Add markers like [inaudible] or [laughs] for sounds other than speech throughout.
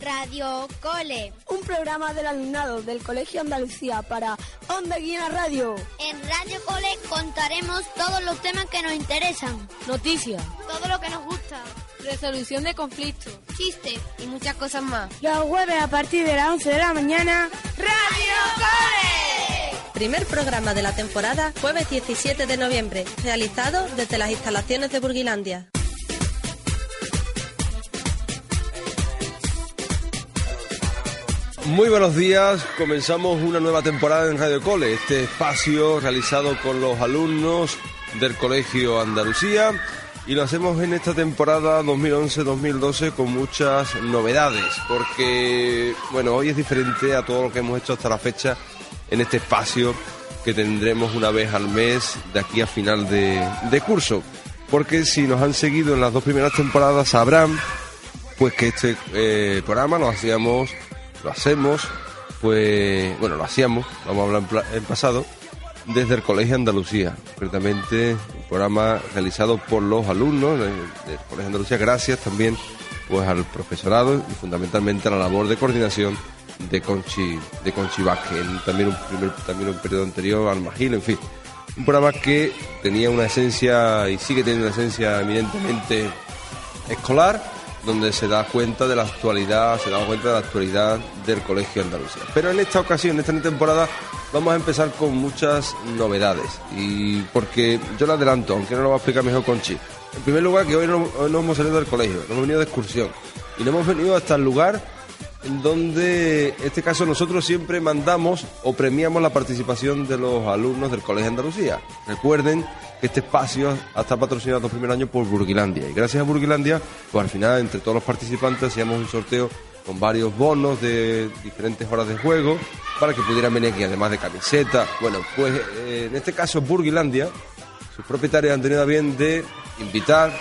Radio Cole. Un programa del alumnado del Colegio Andalucía para Onda Guina Radio. En Radio Cole contaremos todos los temas que nos interesan. Noticias. Todo lo que nos gusta. Resolución de conflictos. Chistes y muchas cosas más. Los jueves a partir de las 11 de la mañana. Radio Cole. Primer programa de la temporada, jueves 17 de noviembre, realizado desde las instalaciones de Burguilandia. Muy buenos días, comenzamos una nueva temporada en Radio Cole, este espacio realizado con los alumnos del Colegio Andalucía y lo hacemos en esta temporada 2011-2012 con muchas novedades, porque bueno, hoy es diferente a todo lo que hemos hecho hasta la fecha en este espacio que tendremos una vez al mes de aquí a final de, curso, porque si nos han seguido en las dos primeras temporadas sabrán pues que este eh, programa lo hacíamos lo hacemos, pues, bueno, lo hacíamos, vamos a hablar en, en pasado, desde el Colegio Andalucía, concretamente un programa realizado por los alumnos del, Colegio Andalucía, gracias también pues al profesorado y fundamentalmente a la labor de coordinación de Conchi, de Conchi Vázquez, también un primer, también un periodo anterior al Magil, en fin. Un programa que tenía una esencia y sigue teniendo una esencia eminentemente escolar, donde se da cuenta de la actualidad, se da cuenta de la actualidad del Colegio Andalucía. Pero en esta ocasión, en esta temporada, vamos a empezar con muchas novedades. Y porque yo lo adelanto, aunque no lo va a explicar mejor Conchi. En primer lugar, que hoy no, hoy no hemos salido del colegio, no hemos venido de excursión. Y no hemos venido hasta el lugar en donde, en este caso, nosotros siempre mandamos o premiamos la participación de los alumnos del Colegio Andalucía. Recuerden que este espacio estado patrocinado el primer año por Burguilandia. Y gracias a Burguilandia, pues al final, entre todos los participantes, hacíamos un sorteo con varios bonos de diferentes horas de juego para que pudieran venir aquí, además de camiseta. Bueno, pues eh, en este caso, Burguilandia, sus propietarios han tenido a bien de invitar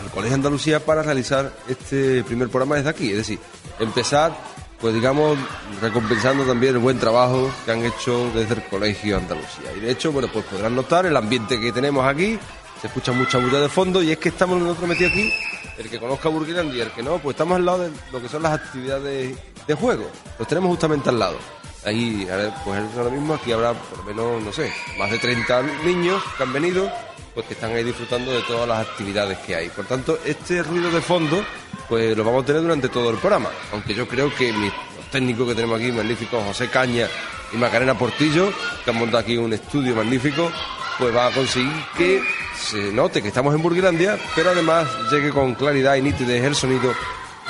al Colegio Andalucía para realizar este primer programa desde aquí. Es decir, empezar, pues digamos, recompensando también el buen trabajo que han hecho desde el Colegio Andalucía. Y de hecho, bueno, pues podrán notar el ambiente que tenemos aquí, se escucha mucha bulla de fondo y es que estamos nosotros metidos aquí, el que conozca Burguilandia y el que no, pues estamos al lado de lo que son las actividades de juego. Los tenemos justamente al lado. Ahí, pues ahora mismo aquí habrá por lo menos, no sé, más de 30 niños que han venido, pues que están ahí disfrutando de todas las actividades que hay. Por tanto, este ruido de fondo, pues lo vamos a tener durante todo el programa. Aunque yo creo que mis, los técnicos que tenemos aquí, magníficos, José Caña y Macarena Portillo, que han montado aquí un estudio magnífico, pues va a conseguir que se note que estamos en Burguilandia, pero además llegue con claridad y nitidez el sonido,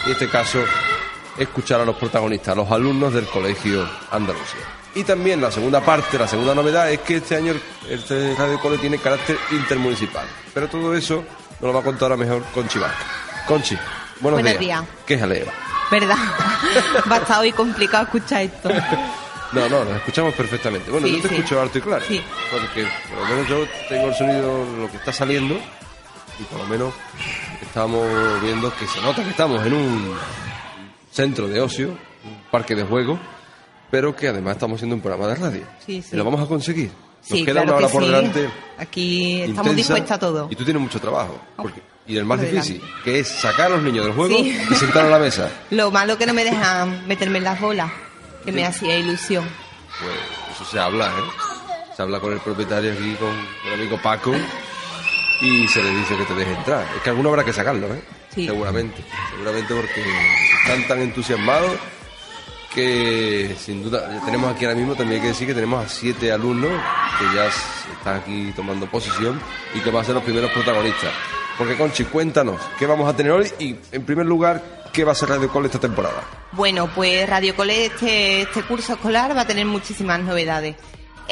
y en este caso escuchar a los protagonistas, a los alumnos del Colegio Andalucía. Y también la segunda parte, la segunda novedad es que este año el- este Radio Cole tiene carácter intermunicipal. Pero todo eso nos lo va a contar ahora mejor Conchi Vázquez. Conchi, buenos, Buenos días. días. ¿Qué jaleo? ¿Verdad? [laughs] Va a estar hoy complicado escuchar esto. [laughs] No, no, nos escuchamos perfectamente. Bueno, Sí, yo te sí. escucho alto y claro. Sí. Porque por lo menos yo tengo el sonido, lo que está saliendo, y por lo menos estamos viendo que se nota que estamos en un centro de ocio, un parque de juego, pero que además estamos haciendo un programa de radio. Sí, sí. Y lo vamos a conseguir. Nos Sí, queda claro una hora por delante. Aquí estamos dispuestos a todo. Y tú tienes mucho trabajo. porque- y el más por difícil, que es sacar a los niños del juego y sentar a la mesa. [laughs] Lo malo que no me dejan meterme en las bolas, que me hacía ilusión. Pues eso se habla, ¿eh? Se habla con el propietario aquí, con el amigo Paco, y se le dice que te deje entrar. Es que alguno habrá que sacarlo, ¿eh? Sí. Seguramente, seguramente porque están tan entusiasmados que sin duda tenemos aquí ahora mismo también hay que decir que tenemos a siete alumnos que ya están aquí tomando posición y que van a ser los primeros protagonistas. Porque Conchi, cuéntanos, ¿qué vamos a tener hoy? Y en primer lugar, ¿qué va a ser Radio Cole esta temporada? Bueno, pues Radio Cole este, este curso escolar va a tener muchísimas novedades.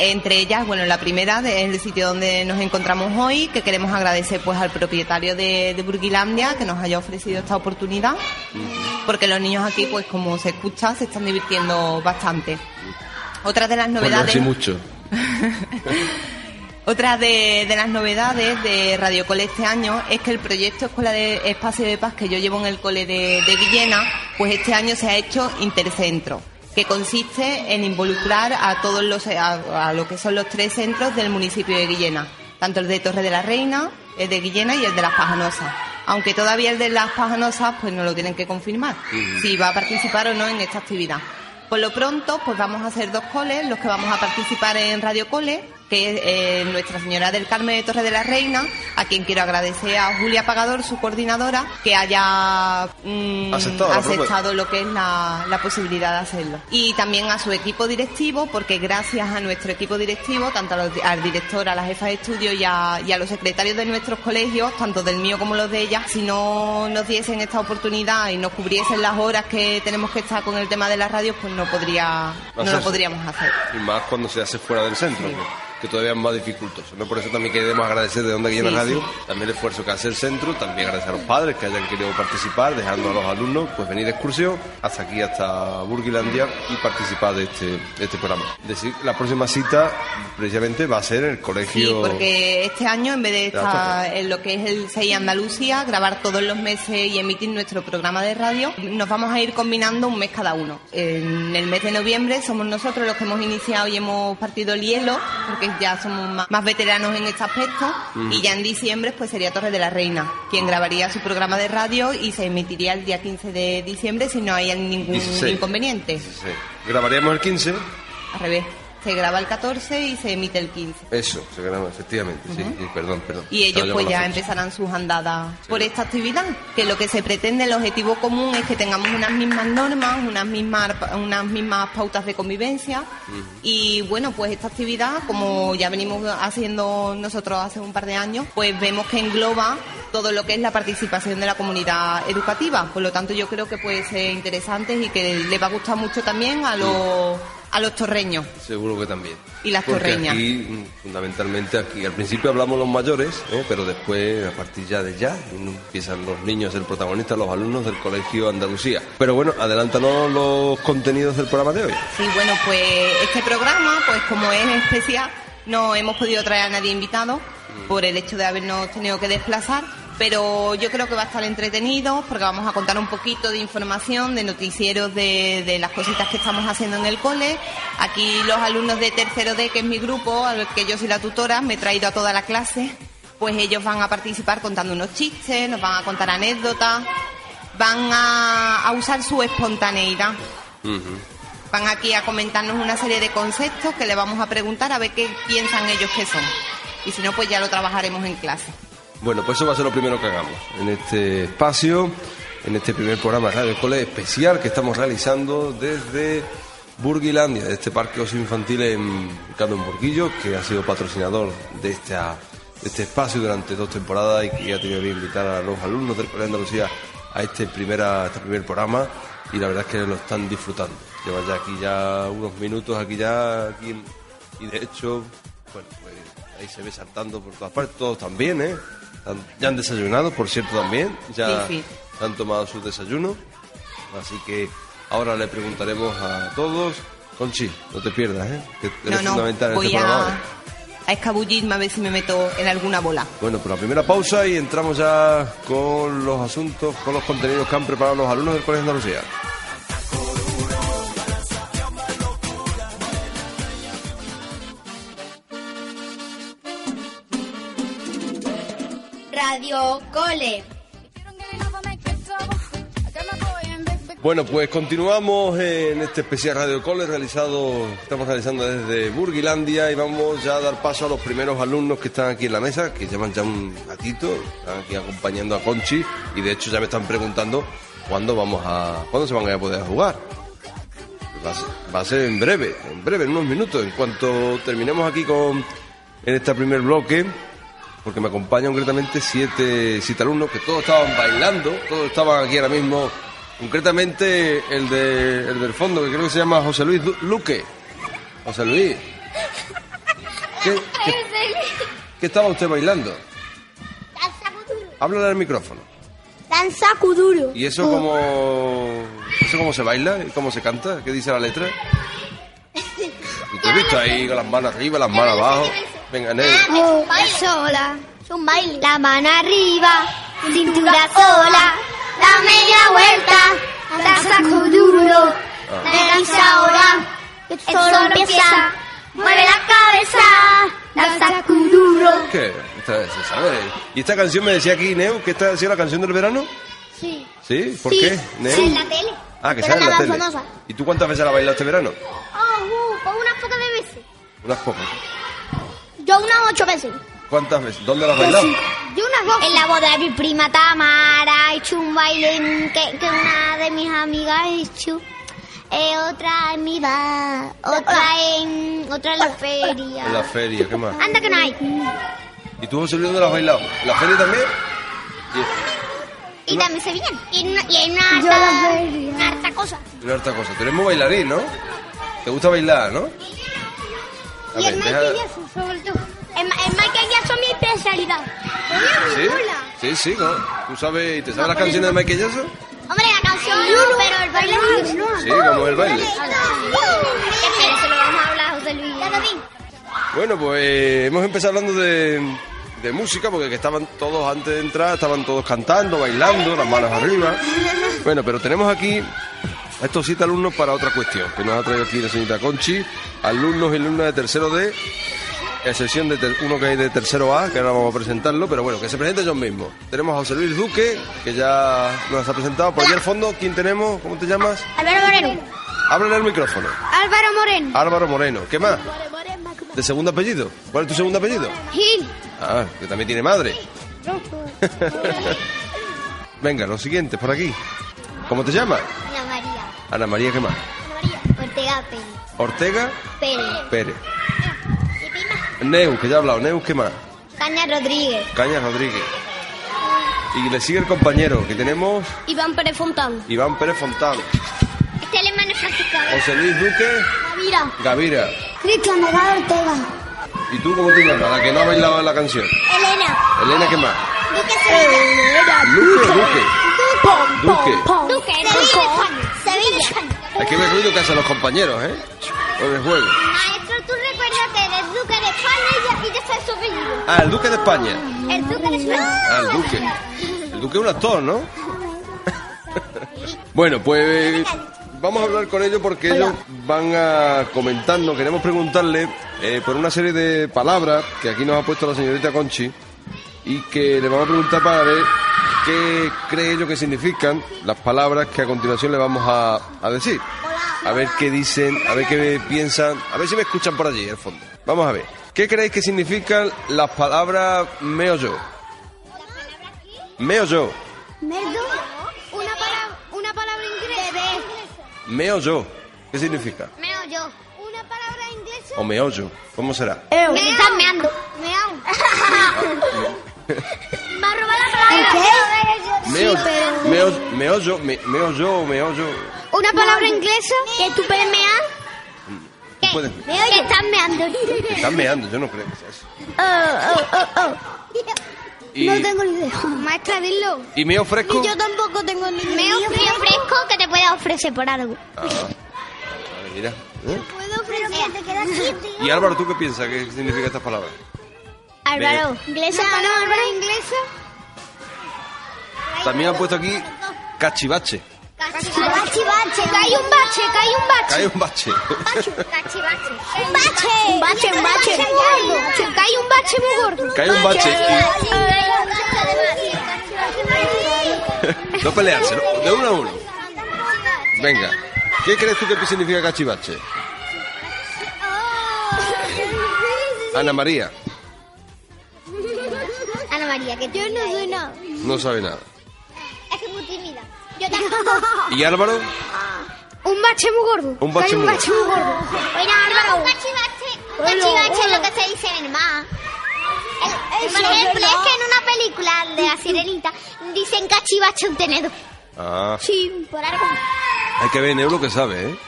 Entre ellas, bueno, la primera es el sitio donde nos encontramos hoy, que queremos agradecer pues al propietario de, de Burguilandia que nos haya ofrecido esta oportunidad, porque los niños aquí, pues como se escucha, se están divirtiendo bastante. Otra de las Bueno, novedades. sí mucho. [laughs] Otra de, de las novedades de Radio Cole este año es que el proyecto Escuela de Espacio de Paz que yo llevo en el cole de, de Guillena, pues este año se ha hecho intercentro, que consiste en involucrar a todos los, a, a lo que son los tres centros del municipio de Guillena, tanto el de Torre de la Reina, el de Guillena y el de Las Pajanosas. Aunque todavía el de Las Pajanosas, pues no lo tienen que confirmar, si va a participar o no en esta actividad. Por lo pronto, pues vamos a hacer dos coles, los que vamos a participar en Radio Cole, que es eh, Nuestra Señora del Carmen de Torre de la Reina, a quien quiero agradecer a Julia Pagador, su coordinadora, que haya mm, Aceptado lo que es la, la posibilidad de hacerlo. Y también a su equipo directivo, porque gracias a nuestro equipo directivo, tanto los- al director, a la jefa de estudio y a, y a los secretarios de nuestros colegios, tanto del mío como los de ella, si no nos diesen esta oportunidad y nos cubriesen las horas que tenemos que estar con el tema de las radios, pues no podría, no lo podríamos hacer. Y más cuando se hace fuera del centro, que, que todavía es más dificultoso. ¿no? Por eso también queremos agradecer de Onda Guillena Sí, Radio sí. también el esfuerzo que hace el centro, también agradecer a los padres que hayan querido participar, dejando a los alumnos pues venir de excursión hasta aquí, hasta Burguilandia y participar de este, de este programa. Decir, la próxima cita precisamente va a ser en el Sí, colegio... porque este año, en vez de estar en lo que es el 6 Andalucía, grabar todos los meses y emitir nuestro programa de radio, nos vamos a ir combinando un mes cada uno. En el mes de noviembre somos nosotros los que hemos iniciado y hemos partido el hielo, porque ya somos más, más veteranos en este aspecto, y ya en diciembre pues sería Torre de la Reina, quien grabaría su programa de radio y se emitiría el día 15 de diciembre si no hay ningún 16. inconveniente. Grabaríamos el 15, Al revés, se graba el 14 y se emite el 15. eso, se graba efectivamente, sí, sí, perdón, perdón. Y ellos Estaba pues ya empezarán sus andadas por esta actividad, que lo que se pretende, el objetivo común es que tengamos unas mismas normas, unas mismas, unas mismas pautas de convivencia. Y bueno, pues esta actividad, como ya venimos haciendo nosotros hace un par de años, pues vemos que engloba todo lo que es la participación de la comunidad educativa, por lo tanto yo creo que puede ser interesante y que le va a gustar mucho también a los, a los torreños. Seguro que también. Y las Porque torreñas. Aquí, mm, fundamentalmente, aquí al principio hablamos los mayores, ¿eh? pero después, a partir ya de ya, empiezan los niños a ser protagonistas, los alumnos del Colegio Andalucía. Pero bueno, adelántanos los contenidos del programa de hoy. Sí, bueno, pues este programa, pues como es especial, no hemos podido traer a nadie invitado por el hecho de habernos tenido que desplazar, pero yo creo que va a estar entretenido porque vamos a contar un poquito de información, de noticieros de, de las cositas que estamos haciendo en el cole. Aquí los alumnos de tercero D, que es mi grupo, al que yo soy la tutora, me he traído a toda la clase, pues ellos van a participar contando unos chistes, nos van a contar anécdotas, van a, a usar su espontaneidad. Van aquí a comentarnos una serie de conceptos que le vamos a preguntar a ver qué piensan ellos que son. Y si no, pues ya lo trabajaremos en clase. Bueno, pues eso va a ser lo primero que hagamos en este espacio, en este primer programa de Radio Cole especial que estamos realizando desde Burguilandia, de este parque ocio infantil en Cado en Burguillo, que ha sido patrocinador de, esta, este espacio durante dos temporadas y que ha tenido que invitar a los alumnos del Colegio de Andalucía a este, primera, este primer programa y la verdad es que lo están disfrutando. Llevan ya aquí ya unos minutos, aquí ya, aquí y de hecho, bueno, pues ahí se ve saltando por todas partes, todos también, ¿eh? Han- Ya han desayunado, por cierto, también, ya Sí, sí. han tomado su desayuno, así que ahora le preguntaremos a todos, Conchi, no te pierdas, ¿eh? Que No, eres no, fundamental en voy este programa. a, ¿eh? a escabullirme a ver si me meto en alguna bola. Bueno, pues la primera pausa y entramos ya con los asuntos, con los contenidos que han preparado los alumnos del Colegio de Andalucía. Radio Cole. Bueno, pues continuamos en este especial Radio Cole realizado, estamos realizando desde Burguilandia y vamos ya a dar paso a los primeros alumnos que están aquí en la mesa, que llevan ya un ratito, están aquí acompañando a Conchi y de hecho ya me están preguntando cuándo vamos a, cuándo se van a poder jugar. Va a, ser, va a ser en breve, en breve, en unos minutos, en cuanto terminemos aquí con en este primer bloque, porque me acompañan concretamente siete, siete alumnos que todos estaban bailando, todos estaban aquí ahora mismo, concretamente el, de, el del fondo, que creo que se llama José Luis Du- Luque. José Luis, ¿Qué, qué, qué estaba usted bailando? Danza kuduro. Háblale al micrófono. Danza kuduro. ¿Y eso cómo, eso cómo se baila? ¿Y cómo se canta? ¿Qué dice la letra? ¿Y te has visto ahí con las manos arriba, las manos abajo? Venga, Nel. Baila sola. Es un baile. La mano arriba, cintura sola, la media vuelta, danza kuduro. Danza ahora, el solo empieza, mueve la cabeza, danza. ¿Qué? Esta, se sabe. ¿Y esta canción me decía aquí, Neu, que esta ha sido la canción del verano? Sí. ¿Sí? ¿Por Sí. qué, Neu? Sí, en la tele. Ah, que sale en la tele. famosa. ¿Y tú cuántas veces la has bailado este verano? Oh, uh, pues unas pocas de veces. Unas pocas. Yo unas ocho veces. ¿Cuántas veces? ¿Dónde la has bailado? Yo unas dos. En la boda de mi prima Tamara he hecho un baile que, que una de mis amigas ha hecho. Eh, otra en mi bar, otra en otra en la feria. En la feria, ¿qué más? Anda que no hay. ¿Y tú, José Luis, dónde la has bailado? ¿En la feria también? Y también se viene. Y, en una- y hay una harta, una harta cosa. Y una harta cosa. Tú eres muy bailarín, ¿no? ¿Te gusta bailar, no? A Y el deja- Michael Jackson, sobre todo. El, el Michael Jackson es mi especialidad. ¿Sí? Sí, sí, ¿no? ¿Tú sabes, te sabes las canciones de Michael Jackson? Hombre, la canción no, pero el baile no. Sí, como el baile. Espera, se lo vamos a hablar a José Luis. Ya lo vi. Bueno, pues hemos empezado hablando de, de música, porque que estaban todos antes de entrar, estaban todos cantando, bailando, las manos arriba. Bueno, pero tenemos aquí a estos siete alumnos para otra cuestión, que nos ha traído aquí la señorita Conchi, alumnos y alumnas de tercero D, excepción de uno que hay de tercero A, que ahora vamos a presentarlo, pero bueno, que se presenten ellos mismos. Tenemos a José Luis Duque, que ya nos ha presentado. Por allí al fondo, ¿quién tenemos? ¿Cómo te llamas? Álvaro Moreno. Háblale al micrófono. Álvaro Moreno. Álvaro Moreno. ¿Qué más? ¿De segundo apellido? ¿Cuál es tu segundo apellido? Gil. Ah, que también tiene madre. [laughs] Venga, los siguientes, por aquí. ¿Cómo te llamas? Ana María. Ana María, ¿qué más? Ortega Pérez. Ortega Pérez. Pérez. Neus, que ya he hablado. Neus, ¿qué más? Caña Rodríguez. Cañas Rodríguez. Y le sigue el compañero, que tenemos Iván Pérez Fontán. Iván Pérez Fontán. Este es el hermano Francisco. José Luis Duque Mira. Gavira. Cristian Delgado Ortega. ¿Y tú cómo te llamas? La que no ha bailado en la canción. Elena. Elena, ¿qué más? Duque Sevilla. Luque, Duque. Duque. Duque. Sevilla, España. Sevilla. Hay que ver ruido que hacen los compañeros, ¿eh? O de juego. Maestro, tú recuérdate del Duque de España y ya, y ya sabes su apellido. Ah, el Duque de España. El Duque de España. Ah, el Duque. El Duque es un actor, ¿no? [laughs] bueno, pues vamos a hablar con ellos porque ellos van a comentarnos. Queremos preguntarle eh, por una serie de palabras que aquí nos ha puesto la señorita Conchi y que le vamos a preguntar para ver qué cree ellos que significan las palabras que a continuación le vamos a, a decir. A ver qué dicen, a ver qué piensan, a ver si me escuchan por allí, al fondo. Vamos a ver. ¿Qué creéis que significan las palabras meo yo? Meo yo. Merdo. Una palabra, una palabra inglesa. Meo yo. ¿Qué significa? Meo yo. Una palabra inglesa. O meollo. ¿Cómo será? Me estás meando. Meao. [laughs] Me ha robado la palabra. ¿Qué? Meo, meo, meollo, me, meollo, meollo. Una palabra inglesa que tú puedes mear. ¿Qué? Puedes- Que estás meando. Te están meando, yo no creo que sea eso. Oh, oh, oh, oh. Y, ni idea. Maestra, dilo. ¿Y meo fresco? tampoco tengo ni idea. Meo fresco que te pueda ofrecer por algo. Ah, vale, mira. ¿eh? Puedo ofrecer. te quedas [laughs] quieto. ¿Y Álvaro, tú qué piensas que significa estas palabras? Álvaro. ¿Inglesa? No, Álvaro, inglesa. También han puesto aquí cachivache. Cachivache, bache. Cae un bache, cae un bache. Cae un bache. Cachivache. Un bache. Un bache, un bache. gordo. Cae un bache muy gordo. Cae un bache. No pelearse, ¿no? de uno a uno. Venga. ¿Qué crees tú que significa cachivache? Ana María. María, que yo no soy nada. No sabe nada. Es que es muy tímida. Yo [laughs] tampoco. ¿Y Álvaro? Un bache muy gordo. Un bache muy gordo. [laughs] muy gordo. Álvaro. Un cachivache. Un cachivache es lo que se dice en el mar. El- Por ejemplo, es que en una película de la sirenita dicen cachivache un tenedor. Ah, Sí, por algo. hay que ver Neu lo que sabe, ¿eh?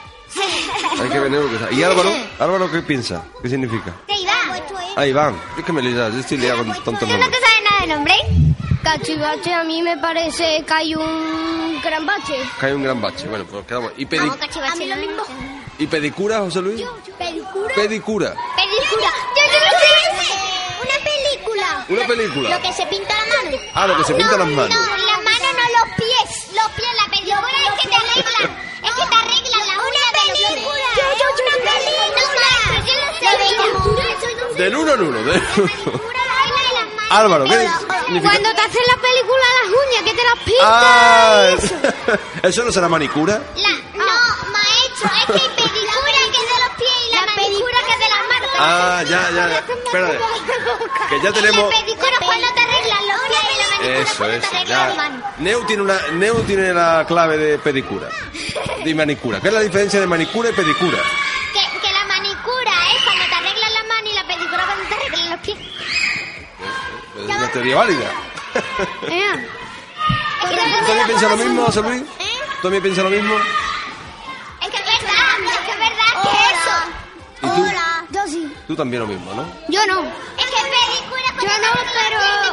Hay que ver Neu lo que sabe. ¿Y Álvaro? ¿Álvaro qué piensa? ¿Qué significa? ¿Qué iba? Ahí van. Es que me lío, yo estoy liado con tontos ¿Tú no nombres. De nombre? Cachivache a mí me parece que hay un gran bache. Que hay un gran bache. Bueno, pues quedamos. ¿Y, pedi- No, cachivache lo mismo. ¿Y pedicura, José Luis? ¿Pedicura? Pedicura. Yo, yo sé. Una película. Una película. Lo que se pinta la mano. Ah, lo que se pinta no, las manos. No, la mano no, los pies. Los pies, la película es que te arreglan. Es que te arreglan la. Yo, yo, una película. Yo lo sé. Del uno en uno. del uno. Álvaro, ¿qué Pero- significa? Cuando te hacen la película las uñas, que te las pintas. [laughs] Ah, ¿eso no será manicura? La, no, maestro, es que hay [laughs] pedicura que es de los pies y la, pedicura que es de las manos. Ah, ya, ya, ya. Espérate. Que ya tenemos... La pedicura es cuando te arreglan los pies y la manicura es Eso, cuando eso, te arreglan las manos. Neu tiene, una, Neu tiene la clave de pedicura. De manicura. ¿Qué es la diferencia de manicura y pedicura? Una teoría válida. Eh, ¿Tú también piensas lo mismo, José Luis? ¿Eh? ¿Tú también piensas lo mismo? Es que es verdad, es que es verdad que es eso. ¿Y tú? Yo sí. Tú también lo mismo, ¿no? Yo no. Es que pedicura es Yo no,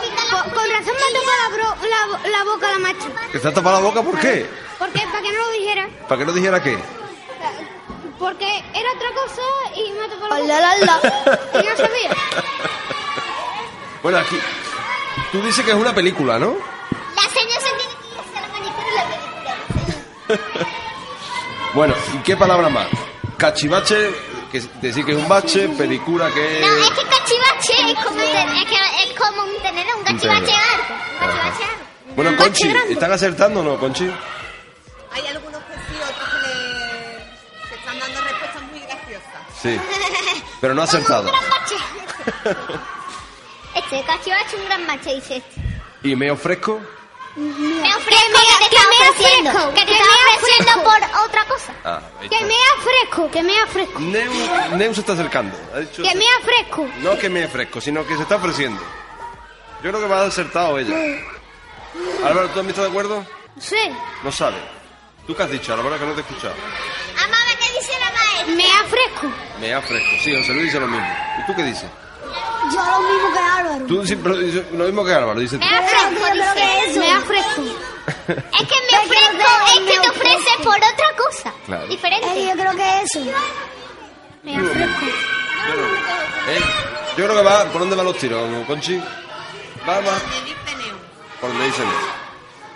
y pero con, con razón me tocó la, bro- la, la boca la macho. ¿Que te has tapado la boca por qué? Porque para que no lo dijera. ¿Para que no dijera qué? Porque era otra cosa y me tocó la boca. [laughs] Y no sabía. Bueno, aquí... Tú dices que es una película, ¿no? La señora se tiene que irse a la manicura y la pedicura. [laughs] Bueno, ¿y qué palabra más? Cachivache, que decir que es un bache, pedicura que No, es que cachivache es como es que es como un tenedor, un cachivache algo. Un cachivache. Bueno, Conchi. ¿están acertando o no, Conchi? Hay algunos que sí, otros que le que están dando respuestas muy graciosas. Sí. Pero no ha acertado. [laughs] [laughs] Este cachivache es un gran bache, dice este. ¿Y me ofrezco? Me ofrezco que te está ofreciendo. Que te está ofreciendo por otra cosa. Ah, Que me afresco, que me afresco. Neu, Neu se está acercando. Ha dicho Que me afresco. No que me ofrezco, sino que se está ofreciendo. Yo creo que va a acertado ella. Álvaro, ¿tú también estás de acuerdo? Sí. No sabe. ¿Tú qué has dicho? Álvaro, que no te he escuchado. Amaba, ¿qué dice la maestra? Me afresco. Me ofrezco. Sí, José Luis dice lo mismo. ¿Y tú qué dices? Yo lo mismo que Álvaro. Tú siempre dices lo mismo que Álvaro, dices tú. Me ofrezco, dice. Me afresco. Es que me ofrezco, es que te ofreces por otra cosa. Claro. Diferente. yo creo que eso. Me ofrezco. ¿Eh? Yo creo que va. ¿Por dónde van los tiros, Conchi? Va, va. Me dice Neu. Por donde dicen.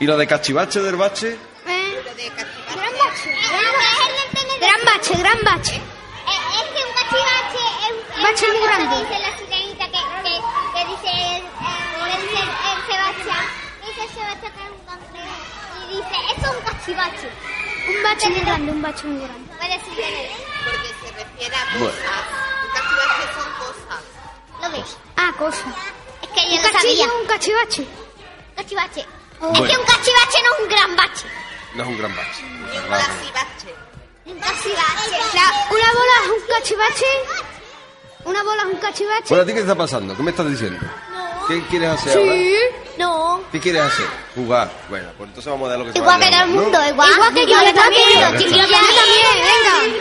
¿Y lo de cachivache del bache? Eh, Lo de cachivache. Gran bache. Gran bache, gran bache. Eh, Es que un cachivache es un Bache muy grande. Dice, que dice el Sebastián. Dice Sebastián que es un cangrejo. Y dice, eso es un cachivache. Un bache muy grande, un bache muy grande. Puede ser. Porque se refiere a cosas. Un cachivache son cosas. ¿Lo ves? Ah, cosa. Es que yo Un no sabía. un cachivache. Cachivache. Es Bueno. que un cachivache no es un gran bache. No es un gran bache. Un cachivache. Un cachivache. Una bola es un cachivache. Una bola es un cachivache. Bueno, ¿a ti qué te está pasando? ¿Qué me estás diciendo? ¿Qué quieres hacer ahora? No. ¿Qué quieres hacer? Jugar. Bueno, pues entonces vamos a dar lo que se Igual que el ¿no? mundo, igual. Igual que yo, también. Claro, Yo también, venga.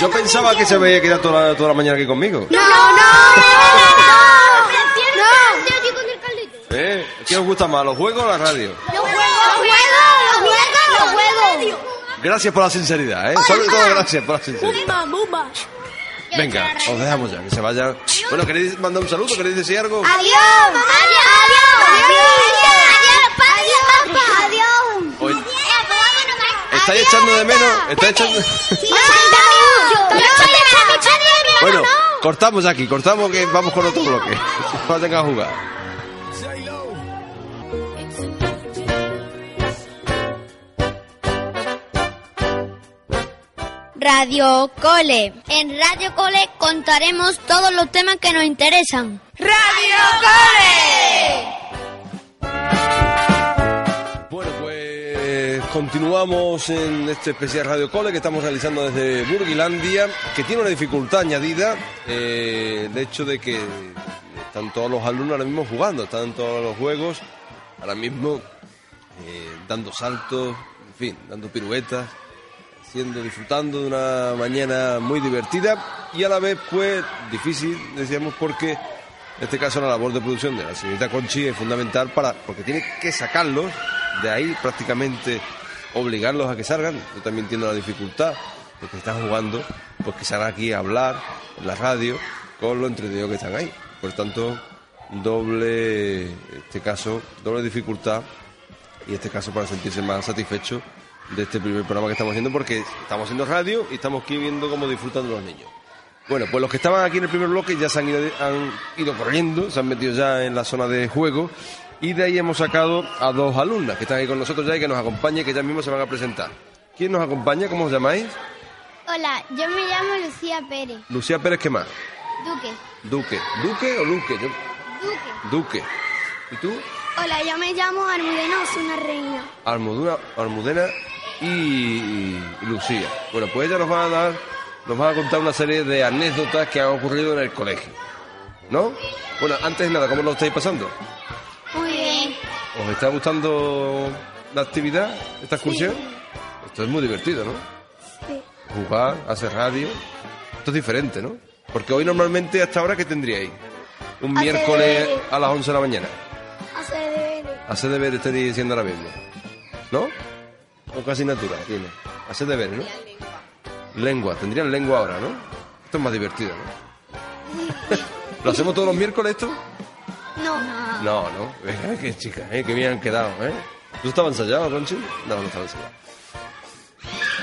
Yo pensaba que se había quedado toda la, toda la mañana aquí conmigo. No, no, no. ¿Eh? ¿Qué os gusta más, los juegos o la radio? Los juegos, los juegos, los juegos. Gracias por la sinceridad, ¿eh? Sobre todo gracias por la sinceridad. Venga, os dejamos ya, que se vaya. Bueno, ¿queréis mandar un saludo? ¿Queréis decir algo? Adiós. Adiós. Adiós. Adiós. Adiós. ¿Estáis echando de menos? ¿Estáis echando... Bueno, cortamos aquí, cortamos que vamos con otro bloque. [laughs] Para tenga a jugar. Radio Cole. En Radio Cole contaremos todos los temas que nos interesan. Bueno, pues continuamos en este especial Radio Cole que estamos realizando desde Burgilandia, que tiene una dificultad añadida, eh, el hecho de que están todos los alumnos ahora mismo jugando, están todos los juegos ahora mismo eh, dando saltos, en fin, dando piruetas. Haciendo, disfrutando de una mañana muy divertida y a la vez pues difícil, decíamos, porque en este caso la labor de producción de la señorita Conchi es fundamental para, porque tiene que sacarlos de ahí prácticamente obligarlos a que salgan. Yo también entiendo la dificultad, porque están jugando, pues que salgan aquí a hablar en la radio con lo entretenidos que están ahí. Por tanto, doble, este caso, doble dificultad y este caso para sentirse más satisfecho de este primer programa que estamos haciendo porque estamos haciendo radio y estamos aquí viendo cómo disfrutan los niños. Bueno, pues los que estaban aquí en el primer bloque ya se han ido, han ido corriendo, se han metido ya en la zona de juego y de ahí hemos sacado a dos alumnas que están ahí con nosotros ya y que nos acompañan y que ya mismo se van a presentar. ¿Quién nos acompaña? ¿Cómo os llamáis? Hola, yo me llamo Lucía Pérez. Lucía Pérez, ¿qué más? Duque. Duque. ¿Duque o Luque? Yo- Duque. Duque. ¿Y tú? Hola, yo me llamo Almudena una Reina. Almudena, Almudena y, Lucía. Bueno, pues ella nos va a dar, nos va a contar una serie de anécdotas que han ocurrido en el colegio. ¿No? Bueno, antes de nada, ¿cómo lo estáis pasando? Muy bien. ¿Os está gustando la actividad, esta excursión? Esto es muy divertido, ¿no? Sí. Jugar, hacer radio. Esto es diferente, ¿no? Porque hoy normalmente hasta ahora, ¿qué tendríais? Un Hacer miércoles deberes. a las 11 de la mañana. Hacer deberes. Hacer deber estaría diciendo ahora mismo. ¿No? O casi natural, tiene. Hacer deber, ¿no? Lengua. Tendrían lengua ahora, ¿no? Esto es más divertido, ¿no? [laughs] ¿Lo hacemos todos los miércoles esto? No. No, no. Venga, [laughs] qué chicas, ¿eh? Qué bien han quedado, ¿eh? ¿Tú estabas ensayado, Conchi? No, no estaba ensayado.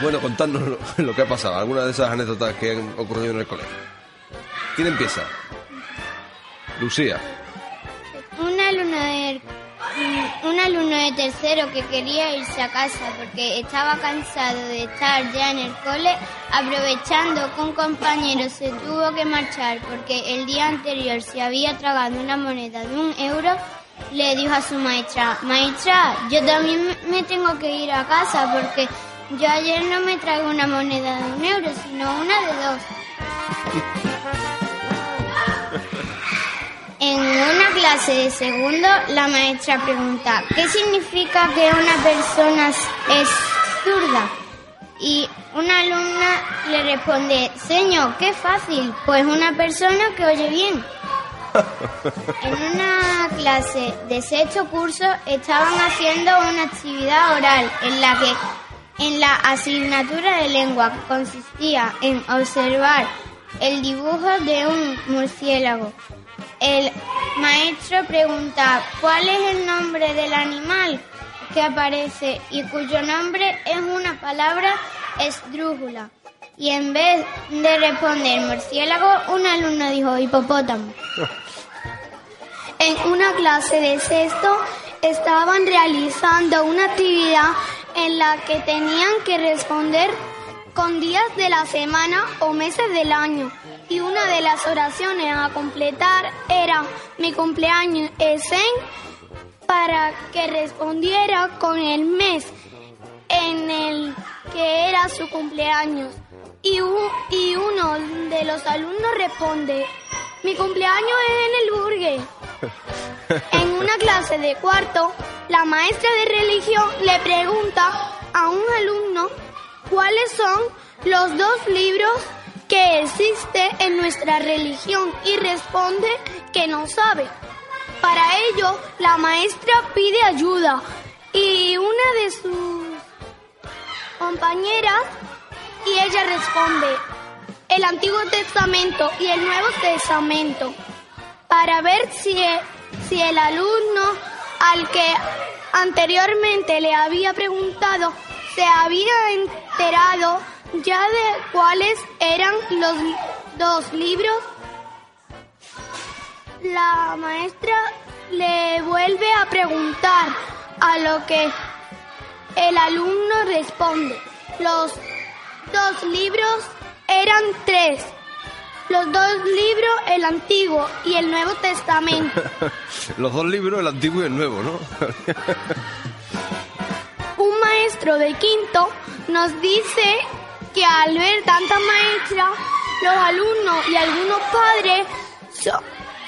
Bueno, contadnos lo, lo que ha pasado. Algunas de esas anécdotas que han ocurrido en el colegio. ¿Quién empieza? Lucía. Tercero que quería irse a casa porque estaba cansado de estar ya en el cole, aprovechando que un compañero se tuvo que marchar porque el día anterior se había tragado una moneda de un euro, le dijo a su maestra, maestra, yo también me- tengo que ir a casa porque yo ayer no me trago una moneda de un euro, sino una de dos. [laughs] En una clase de segundo, la maestra pregunta, ¿qué significa que una persona es zurda? Y una alumna le responde, señor, qué fácil, pues una persona que oye bien. [laughs] En una clase de sexto curso estaban haciendo una actividad oral en la que en la asignatura de lengua consistía en observar el dibujo de un murciélago. El maestro pregunta cuál es el nombre del animal que aparece y cuyo nombre es una palabra esdrújula. Y en vez de responder murciélago, un alumno dijo hipopótamo. En una clase de sexto estaban realizando una actividad en la que tenían que responder con días de la semana o meses del año. Y una de las oraciones a completar era mi cumpleaños es en para que respondiera con el mes en el que era su cumpleaños. Y, y uno de los alumnos responde, mi cumpleaños es en el burgue. [laughs] En una clase de cuarto, la maestra de religión le pregunta a un alumno cuáles son los dos libros que existen en nuestra religión y responde que no sabe. Para ello, la maestra pide ayuda y una de sus compañeras y ella responde el Antiguo Testamento y el Nuevo Testamento para ver si, e- si el alumno al que anteriormente le había preguntado se había enterado ya de cuáles eran los dos libros. La maestra le vuelve a preguntar a lo que el alumno responde. Los dos libros eran tres. Los dos libros, el Antiguo y el Nuevo Testamento. [laughs] Los dos libros, el antiguo y el nuevo, ¿no? [laughs] Un maestro de quinto nos dice que al ver tantas maestras, los alumnos y algunos padres so-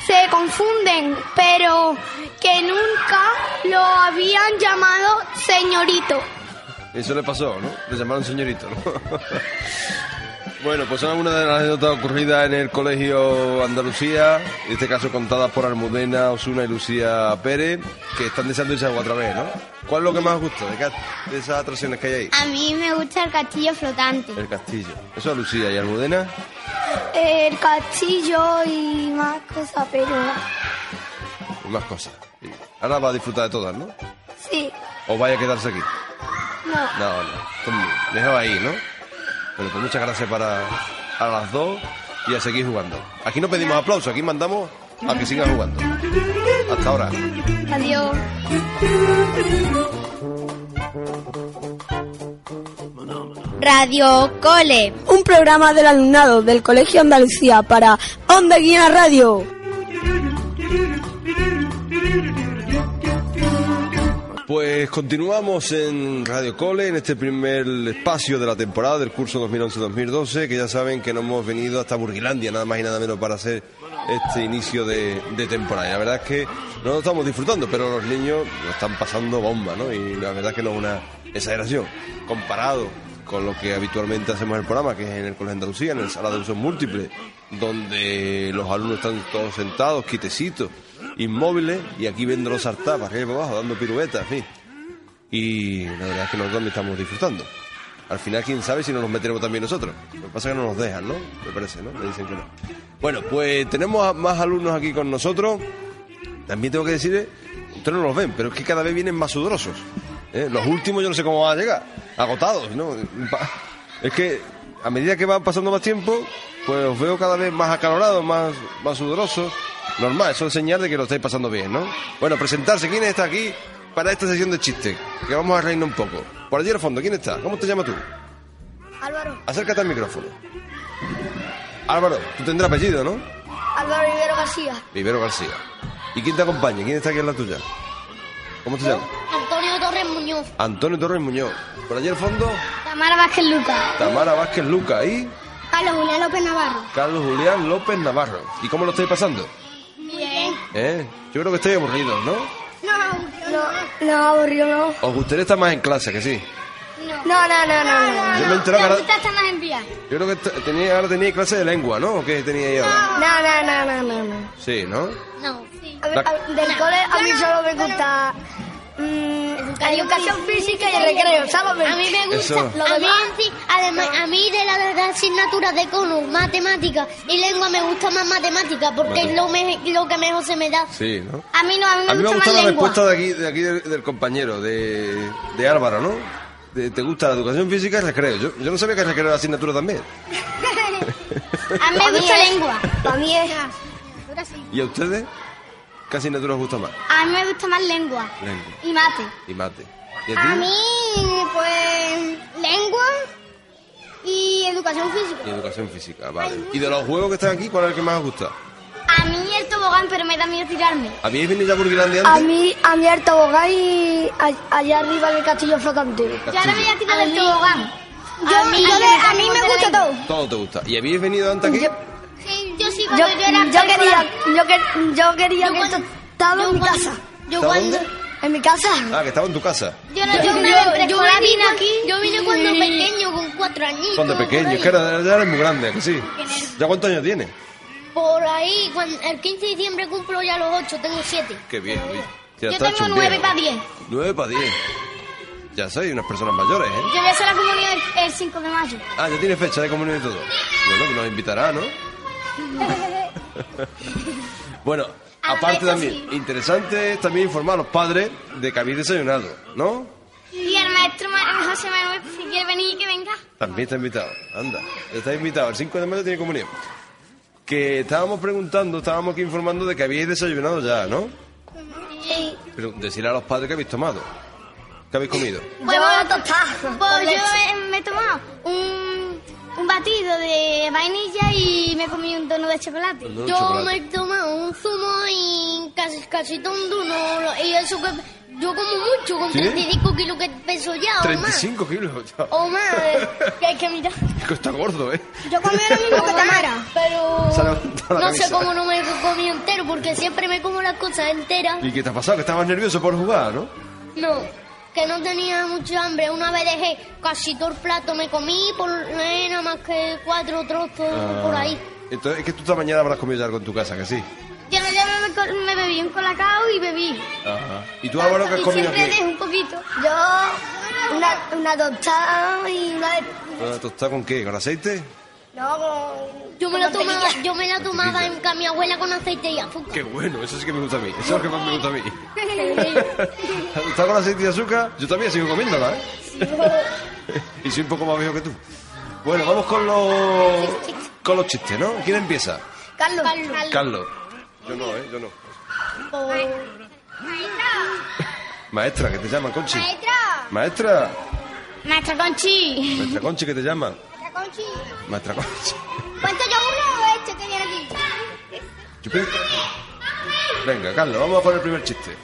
se confunden, pero que nunca lo habían llamado señorito. Eso le pasó, ¿no? Le llamaron señorito, ¿no? [laughs] Bueno, pues son algunas de las anécdotas ocurridas en el Colegio Andalucía, en este caso contadas por Almudena, Osuna y Lucía Pérez, que están deseando irse a otra vez, ¿no? ¿Cuál es lo que más os gusta de, esas atracciones que hay ahí? A mí me gusta el castillo flotante. El castillo. Eso es Lucía y Almudena. El castillo y más cosas, pero y más cosas. Ahora va a disfrutar de todas, ¿no? sí, ¿O vaya a quedarse aquí? no. No, no. Dejado ahí, ¿no? Bueno, pues muchas gracias para a las dos y a seguir jugando. Aquí no pedimos aplausos, aquí mandamos a que sigan jugando. Hasta ahora. Adiós. Radio Cole. Un programa del alumnado del Colegio Andalucía para Onda Guía Radio. Pues continuamos en Radio Cole, en este primer espacio de la temporada del curso 2011-2012, que ya saben que no hemos venido hasta Burguilandia, nada más y nada menos para hacer este inicio de, de temporada. Y la verdad es que no lo estamos disfrutando, pero los niños lo están pasando bomba, ¿no? Y la verdad es que no es una exageración. Comparado con lo que habitualmente hacemos en el programa, que es en el Colegio de Andalucía, en el sala de usos múltiples, donde los alumnos están todos sentados, quitecitos, inmóviles, y aquí viendo los para arriba abajo, dando piruetas, en. Y la verdad es que nosotros me estamos disfrutando. Al final, quién sabe si nos los meteremos también nosotros. Lo que pasa es que no nos dejan, ¿no? Me parece, ¿no? Me dicen que no. Bueno, pues tenemos más alumnos aquí con nosotros. También tengo que decirles, ustedes no los ven, pero es que cada vez vienen más sudorosos. ¿eh? Los últimos yo no sé cómo van a llegar. Agotados, ¿no? [laughs] Es que a medida que va pasando más tiempo, pues os veo cada vez más acalorados, más, más sudorosos. Normal, eso es señal de que lo estáis pasando bien, ¿no? Bueno, presentarse. ¿Quién está aquí para esta sesión de chistes? Que vamos a reírnos un poco. Por allí al fondo, ¿quién está? ¿Cómo te llamas tú? Álvaro. Acércate al micrófono. Álvaro, tú tendrás apellido, ¿no? Álvaro Rivero García. Rivero García. ¿Y quién te acompaña? ¿Quién está aquí en la tuya? ¿Cómo te llamas? Antonio Torres Muñoz. Antonio Torres Muñoz. Por allí al fondo, Tamara Vázquez Lucas. Tamara Vázquez Luca y Carlos Julián López Navarro. Carlos Julián López Navarro. ¿Y cómo lo estáis pasando? ¿Eh? Yo creo que estáis aburridos, ¿no? No, No, aburrido no. ¿Os gustaría estar más en clase, que sí? No, no, no, no. no. Yo me he enterado que Me ahora, más en yo creo que t- tenía, ahora teníais clase de lengua, ¿no? ¿O qué teníais ahora? No, no, no, no, no, no. Sí, ¿no? No, sí. A ver, a- del cole a mí solo me gusta educación física y el recreo, ¿sabes? A mí me gusta, Eso. a mí, además, a mí de las de asignaturas de cono, matemática y lengua me gusta más matemática porque es lo, me- lo que mejor se me da. Sí, ¿no? A mí no, a mí me A mí me gusta gusta más la lengua. respuesta de aquí, de aquí del, del compañero, de, de Álvaro, ¿no? De- ¿Te gusta la educación física y recreo? Yo, yo no sabía que recreo era asignatura también. [laughs] A mí me [laughs] gusta lengua. Para mí es... ¿Y a ustedes? ¿Qué asignatura os gusta más? A mí me gusta más lengua Lengua y mate. y mate. ¿Y a ti? A mí, pues, lengua y educación Y física. educación física, vale. ¿Y de los juegos que están aquí, cuál es el que más os gusta? A mí el tobogán, pero me da miedo tirarme. ¿Habíais venido ya a Burguilandia A antes? mí, a mí el tobogán y a- allá arriba en el castillo flotante. Yo ahora me voy a tirar del tobogán. Yo- a mí, yo de- a mí me gusta todo. Todo te gusta. ¿Y habíais venido antes aquí? Yo, yo sí, yo, cuando yo, era yo quería, yo, que- yo quería Yo que cuando- esto estaba en mi cuando- casa. Yo ¿Está cuando... En mi casa. Ah, que estaba en tu casa. Yo, no, yo, yo, yo me vine aquí. Yo vine cuando pequeño, con cuatro añitos. Cuando pequeño, que ahora ya eres muy grande, ¿a que sí? ¿Ya cuántos años tienes? Por ahí, cuando, el 15 de diciembre cumplo ya los ocho, tengo siete. Qué bien, bien. Ya Yo está tengo nueve para diez. Nueve para diez. Ya sois unas personas mayores, ¿eh? Yo voy a hacer la comunión el, el 5 de mayo. Ah, ya tiene fecha de comunión y todo. Bueno, que nos invitará, ¿no? [laughs] bueno, aparte vez, también, sí. interesante es también informar a los padres de que habéis desayunado, ¿no? Y el maestro Ma- José Manuel, si quiere venir, que venga. También está invitado. Anda, está invitado. El 5 de mayo tiene comunión. Que estábamos preguntando, estábamos aquí informando de que habíais desayunado ya, ¿no? Sí. Pero decirle a los padres que habéis tomado. ¿Qué habéis comido? Pues, pues yo me he tomado un, un batido de vainilla y me he comido un tono de chocolate. Dono de yo chocolate. me he tomado un zumo y casi, casi todo un dono. Y eso que yo como mucho, con ¿Sí? 35 kilos que peso ya, o más. 35 kilos. ya. O más, [laughs] que hay que mirar. Que está gordo, ¿eh? Yo comí lo mismo que Tamara, pero no sé cómo no me comí entero, porque siempre me como las cosas enteras. ¿Y qué te ha pasado? Que estabas nervioso por jugar, ¿no? No, que no tenía mucha hambre. Una vez dejé casi todo el plato, me comí por eh, nada más que cuatro trozos Ah. por ahí. Entonces, es que tú esta mañana habrás comido ya algo en tu casa, que sí. Yo me, co- me bebí un colacao y bebí. Ajá. ¿Y tú, Álvaro, qué has comido siempre aquí? un poquito. Yo, una, una tostada y una. ¿Una tostada con qué? ¿Con aceite? No, con... Yo me la tomaba, yo me la tomaba en mi abuela con aceite y azúcar. Qué bueno, eso sí que me gusta a mí. Eso es lo que más me gusta a mí. [laughs] ¿La tostada con aceite y azúcar? Yo también sigo comiéndola, ¿eh? y soy un poco más viejo que tú. Bueno, vamos con los, con los chistes, ¿no? ¿Quién empieza? Carlos. Carlos. Yo no, ¿eh? Yo no. Maestra, que te llama, Conchi. Maestra. Maestra Conchi. Maestra Conchi, que te llama. Conchi. Maestra Conchi. ¿Cuento yo uno o este que viene aquí? Venga, Carlos, vamos a poner el primer chiste.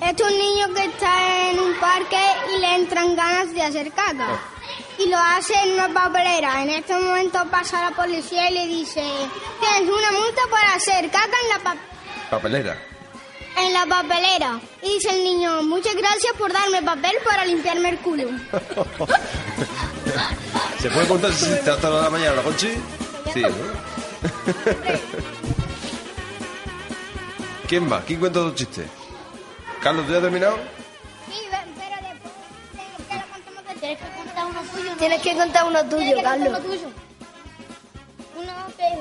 Este es un niño que está en un parque y le entran ganas de hacer caca. Y lo hace en una papelera. En este momento pasa la policía y le dice, tienes una multa por hacer caca en la, pa- Papelera. en la papelera. Y dice el niño, muchas gracias por darme papel para limpiarme el culo. [laughs] ¿Se puede contar si te hasta la mañana, la Conchi? Sí, ¿no? ¿Quién va? ¿Quién cuenta dos chistes? Carlos, ¿tú ya has terminado? Sí, pero después te, lo contamos Tienes que contar uno tuyo. Tienes que contar uno tuyo, Carlos.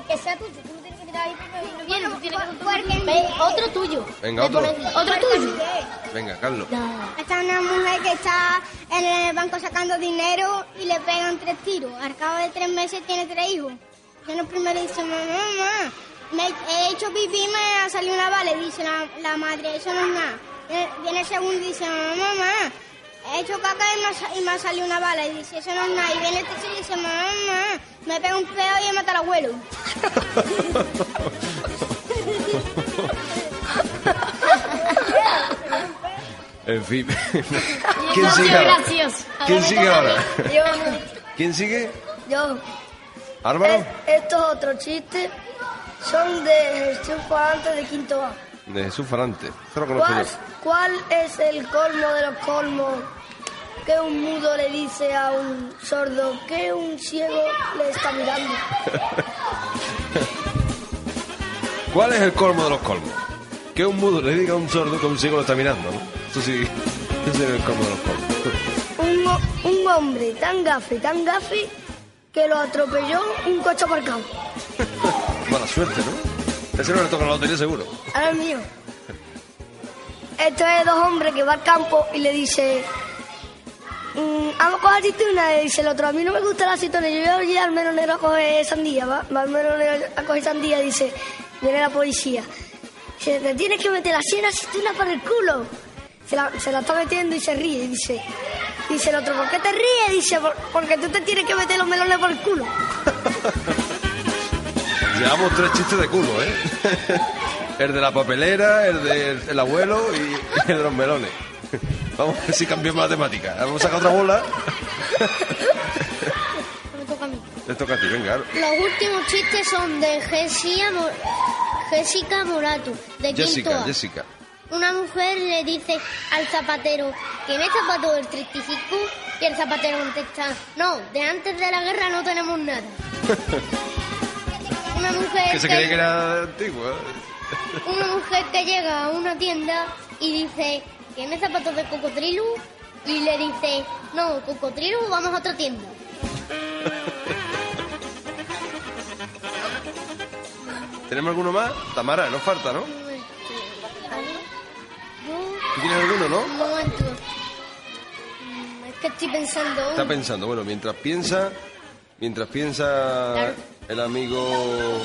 Que, sea tuyo. Tú no tienes que tirar ahí porque Bien, tú tienes que contar porque- Ve, otro tuyo. Venga, otro. Otro tuyo. Venga, Carlos. Está una mujer que está en el banco sacando dinero y le pegan tres tiros. Al cabo de tres meses tiene tres hijos. Y en el primero dice, mamá, mamá, me he hecho pipí y me ha salido una bala. Dice la, la madre, eso no es nada. Viene el segundo y dice, mamá, mamá, he hecho caca y me, y me ha salido una bala. Y dice, eso no es nada. Y viene el tercero y dice, mamá, mamá, me pega un peo y he matado al abuelo. [laughs] En fin. [laughs] ¿Quién sigue ahora? ¿Quién sigue ahora? Yo, ¿Quién sigue? yo. ¿Álvaro? Es- estos otros chistes son de Jesús Farante de Quinto A. De Jesús conozco ¿Cuál. ¿Cuál es el colmo de los colmos que un mudo le dice a un sordo que un ciego le está mirando? [laughs] ¿Cuál es el colmo de los colmos? Que un mudo le diga a un sordo que un ciego lo está mirando, ¿no? Eso sí, [laughs] ese es el colmo de los colmos. Un, un hombre tan gafe, tan gafe, que lo atropelló un coche aparcado. [laughs] Mala suerte, ¿no? Ese no le toca la lotería seguro. Ahora es mío. Esto es dos hombres que va al campo y le dice... "Mm, vamos a coger aceituna. Y dice el otro, a mí no me gusta la aceituna. Yo voy a ir al melonero a coger sandía. Va, va al melonero a coger sandía. Dice, viene la policía. Dice, te tienes que meter la 100 aceitunas por el culo. Se la, se la está metiendo y se ríe. Dice, dice el otro, ¿por qué te ríes? Dice, "Por- porque tú te tienes que meter los melones por el culo. [laughs] Llevamos tres chistes de culo, ¿eh? El de la papelera, el del el abuelo y el de los melones. Vamos a ver si cambiamos la temática. Vamos a sacar otra bola. Me toca a mí. Le toca a ti, venga. Los últimos chistes son de Jessica, Mo- Jessica Morato, de Quinto Jessica, A. Jessica. Una mujer le dice al zapatero que me zapato del 35 y el zapatero contesta, no, de antes de la guerra no tenemos nada. [laughs] Una mujer Que se creía que era antigua. una mujer que llega a una tienda y dice, ¿tiene zapatos de cocodrilo? Y le dice, no, cocodrilo, vamos a otra tienda. ¿Tenemos alguno más? Tamara, nos falta, ¿no? ¿Tú tienes alguno, no? Mm, Es que estoy pensando. Está pensando, bueno, mientras piensa, mientras piensa el amigo,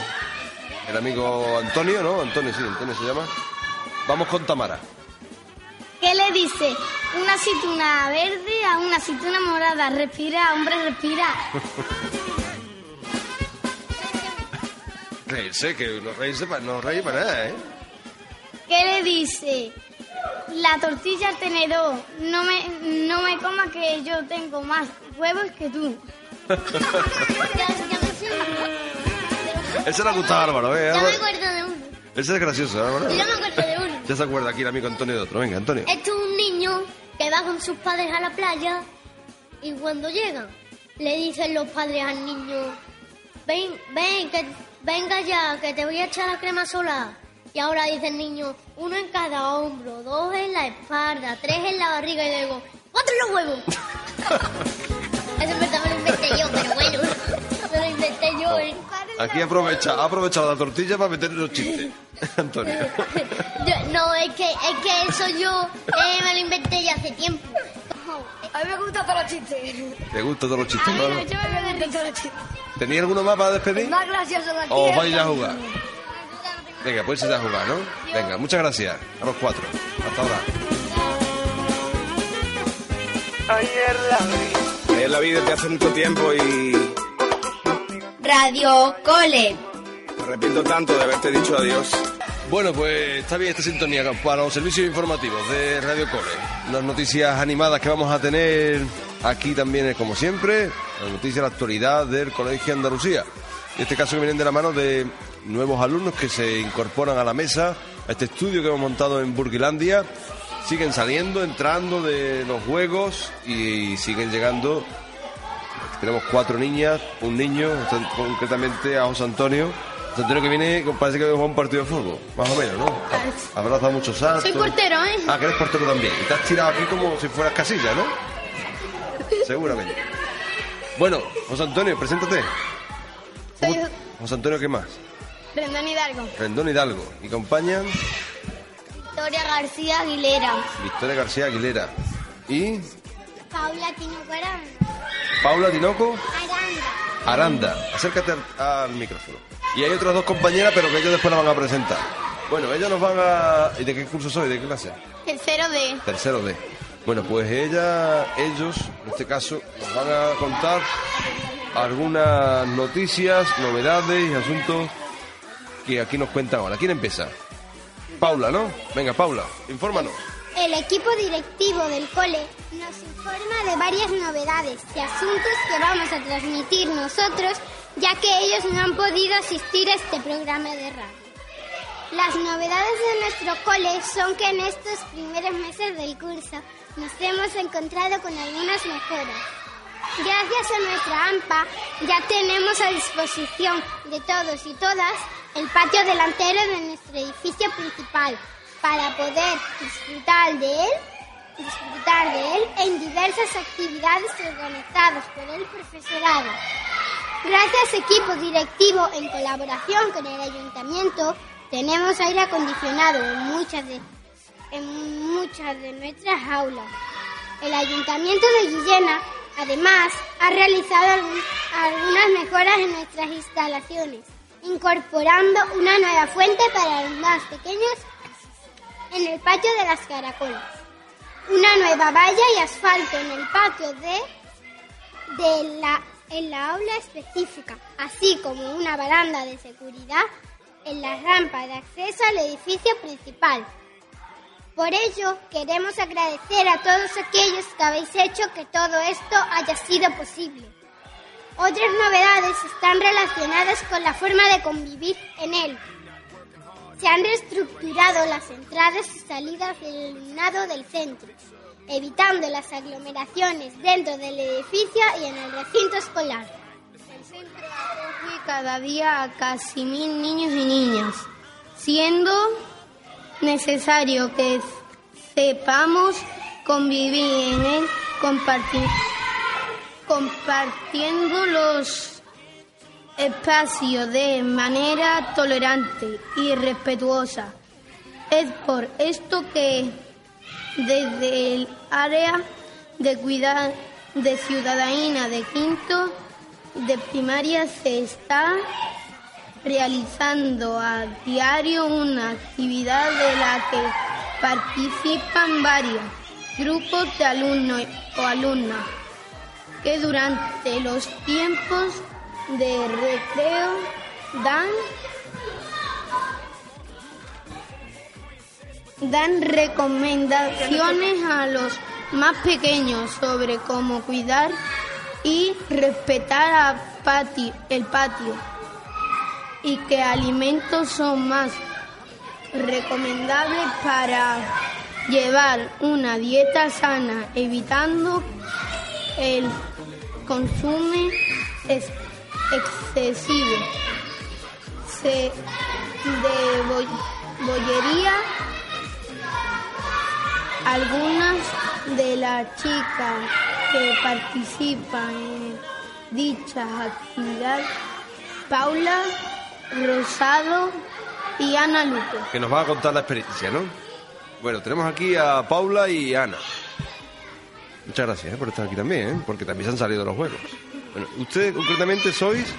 el amigo Antonio, ¿no? Antonio, sí, Antonio se llama. Vamos con Tamara. ¿Qué le dice? Una aceituna verde a una aceituna morada. Respira, hombre, respira. [laughs] Reírse, que no reírse para, no reír para nada, ¿eh? ¿Qué le dice? La tortilla al tenedor. No me, no me coma que yo tengo más huevos que tú. [laughs] Ese le ha gustado a Álvaro, ¿eh? Ya me acuerdo de uno. Ese es gracioso, ¿eh, Álvaro. Yo ya me acuerdo de uno. Ya se acuerda aquí el amigo Antonio de otro. Venga, Antonio. Esto es un niño que va con sus padres a la playa y cuando llegan le dicen los padres al niño, ven, ven, que venga ya, que te voy a echar la crema solar. Y ahora dice el niño, uno en cada hombro, dos en la espalda, tres en la barriga y luego, cuatro en los huevos. [laughs] Eso me inventé yo, pero bueno, me lo inventé yo. ¿eh? Aquí aprovecha, ha aprovechado la tortilla para meter los chistes. [laughs] Antonio. Yo- no, es que, es que eso yo eh, me lo inventé ya hace tiempo. A mí me gustan todos los chistes. ¿Te gustan todos los chistes, Manolo? Yo me gustan todos los chistes. ¿Tenía alguno más para despedir? Más gracioso de aquí. ¿O es vais a cuando- jugar? Venga, pues ir a jugar, ¿no? Venga, muchas gracias a los cuatro. Hasta ahora. Ayer la vi. Ayer la vi desde hace mucho tiempo y Radio Cole. me arrepiento tanto de haberte dicho adiós. Bueno, pues está bien esta sintonía para los servicios informativos de Radio Cole. Las noticias animadas que vamos a tener aquí también, es como siempre, las noticias de la actualidad del Colegio Andalucía. En este caso que vienen de la mano de nuevos alumnos que se incorporan a la mesa, a este estudio que hemos montado en Burgilandia. Siguen saliendo, entrando de los juegos y siguen llegando tenemos cuatro niñas, un niño, concretamente a José Antonio. José Antonio que viene, parece que juega un partido de fútbol, más o menos, ¿no? Habrás dado muchos saltos. Soy portero, ¿eh? Ah, que eres portero también. Y te has tirado aquí como si fueras casilla, ¿no? Seguramente. Bueno, José Antonio, preséntate. Soy José Antonio, ¿qué más? Rendón Hidalgo. Rendón Hidalgo. Y acompañan Victoria García Aguilera. Victoria García Aguilera. Y Paula Tino Guarán. Paula Tinoco Aranda. Aranda. Acércate al, al micrófono. Y hay otras dos compañeras, pero que ellos después la van a presentar. Bueno, ellos nos van a... ¿Y de qué curso soy? ¿De qué clase? Tercero de Tercero D. Bueno, pues ella, ellos, en este caso, nos van a contar algunas noticias, novedades y asuntos que aquí nos cuentan ahora. ¿Quién empieza? Paula, ¿no? Venga, Paula, infórmanos. El equipo directivo del cole nos informa de varias novedades y asuntos que vamos a transmitir nosotros, ya que ellos no han podido asistir a este programa de radio. Las novedades de nuestro cole son que en estos primeros meses del curso nos hemos encontrado con algunas mejoras. Gracias a nuestra AMPA ya tenemos a disposición de todos y todas el patio delantero de nuestro edificio principal para poder disfrutar de él, disfrutar de él en diversas actividades organizadas por el profesorado. Gracias equipo directivo en colaboración con el ayuntamiento tenemos aire acondicionado en muchas de en muchas de nuestras aulas. El Ayuntamiento de Guillena, además, ha realizado algún- algunas mejoras en nuestras instalaciones, incorporando una nueva fuente para los más pequeños en el patio de las caracolas, una nueva valla y asfalto en el patio de, de la, en la aula específica, así como una baranda de seguridad en la rampa de acceso al edificio principal. Por ello, queremos agradecer a todos aquellos que habéis hecho que todo esto haya sido posible. Otras novedades están relacionadas con la forma de convivir en él. Se han reestructurado las entradas y salidas del alumnado del centro, evitando las aglomeraciones dentro del edificio y en el recinto escolar. El centro acoge cada día a casi mil niños y niñas, siendo necesario que sepamos convivir en él comparti- compartiendo los espacios de manera tolerante y respetuosa. Es por esto que desde el área de cuidar de ciudadanía de quinto de primaria se está realizando a diario una actividad de la que participan varios grupos de alumnos o alumnas que durante los tiempos de recreo dan dan recomendaciones a los más pequeños sobre cómo cuidar y respetar a pati- el patio y qué alimentos son más recomendables para llevar una dieta sana, evitando el consumo ex- excesivo se- de bo- bollería. Algunas de las chicas que participan en dichas actividades, Paula, Rosado y Ana Luque. Que nos va a contar la experiencia, ¿no? Bueno, tenemos aquí a Paula y Ana. Muchas gracias ¿eh? por estar aquí también, ¿eh? porque también se han salido los juegos. Bueno, ustedes concretamente sois...